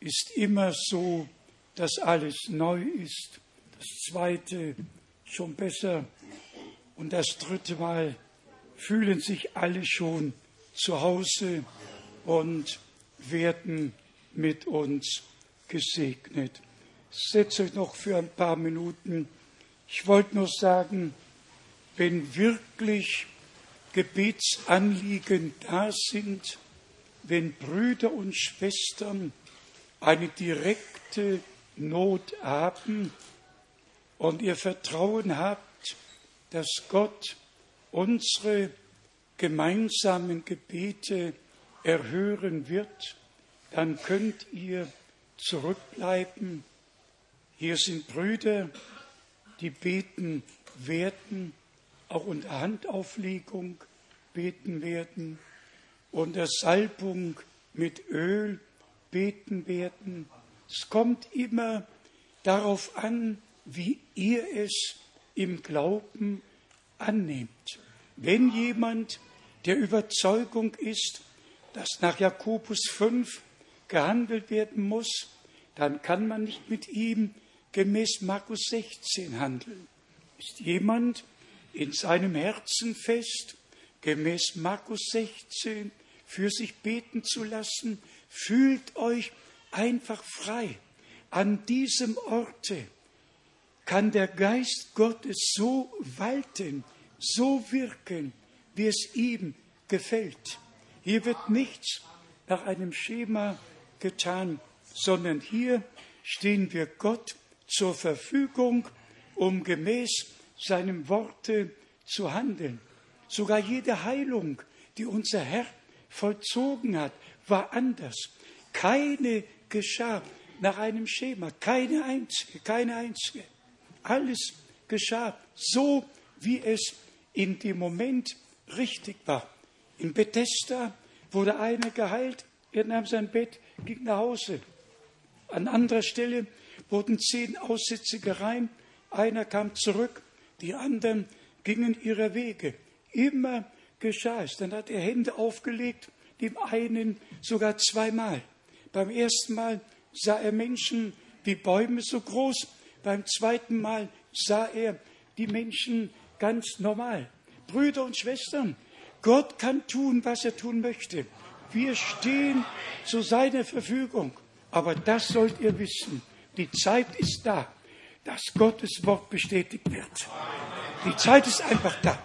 ist immer so, dass alles neu ist. Das zweite schon besser. Und das dritte Mal fühlen sich alle schon zu Hause und werden mit uns gesegnet. Setzt euch noch für ein paar Minuten. Ich wollte nur sagen, wenn wirklich Gebetsanliegen da sind, wenn Brüder und Schwestern eine direkte Not haben und ihr Vertrauen habt, dass Gott unsere gemeinsamen Gebete erhören wird, dann könnt ihr zurückbleiben. Hier sind Brüder, die beten werden, auch unter Handauflegung beten werden, unter Salbung mit Öl beten werden. Es kommt immer darauf an, wie ihr es im Glauben annehmt. Wenn jemand der Überzeugung ist, dass nach Jakobus 5 gehandelt werden muss, dann kann man nicht mit ihm gemäß Markus 16 handeln. Ist jemand in seinem Herzen fest, gemäß Markus 16 für sich beten zu lassen, fühlt euch einfach frei. An diesem Orte kann der Geist Gottes so walten, so wirken, wie es ihm gefällt. Hier wird nichts nach einem Schema getan, sondern hier stehen wir Gott zur Verfügung, um gemäß seinem Worte zu handeln. Sogar jede Heilung, die unser Herr vollzogen hat, war anders. Keine geschah nach einem Schema, keine einzige, keine einzige. Alles geschah so, wie es in dem Moment richtig war. In Bethesda wurde einer geheilt, er nahm sein Bett, ging nach Hause. An anderer Stelle wurden zehn Aussätzige rein, einer kam zurück, die anderen gingen ihrer Wege. Immer geschah es. Dann hat er Hände aufgelegt, dem einen sogar zweimal. Beim ersten Mal sah er Menschen wie Bäume so groß, beim zweiten Mal sah er die Menschen ganz normal. Brüder und Schwestern, Gott kann tun, was er tun möchte. Wir stehen zu seiner Verfügung. Aber das sollt ihr wissen. Die Zeit ist da, dass Gottes Wort bestätigt wird. Die Zeit ist einfach da.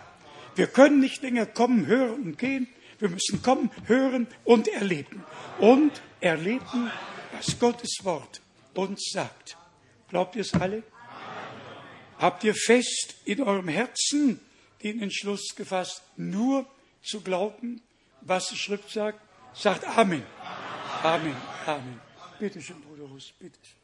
Wir können nicht länger kommen, hören und gehen. Wir müssen kommen, hören und erleben. Und erleben, was Gottes Wort uns sagt. Glaubt ihr es alle? Habt ihr fest in eurem Herzen den Entschluss gefasst, nur zu glauben, was die Schrift sagt? Sagt Amen. Amen. Amen. Bitte schön, Bruder Hus, bitte schön.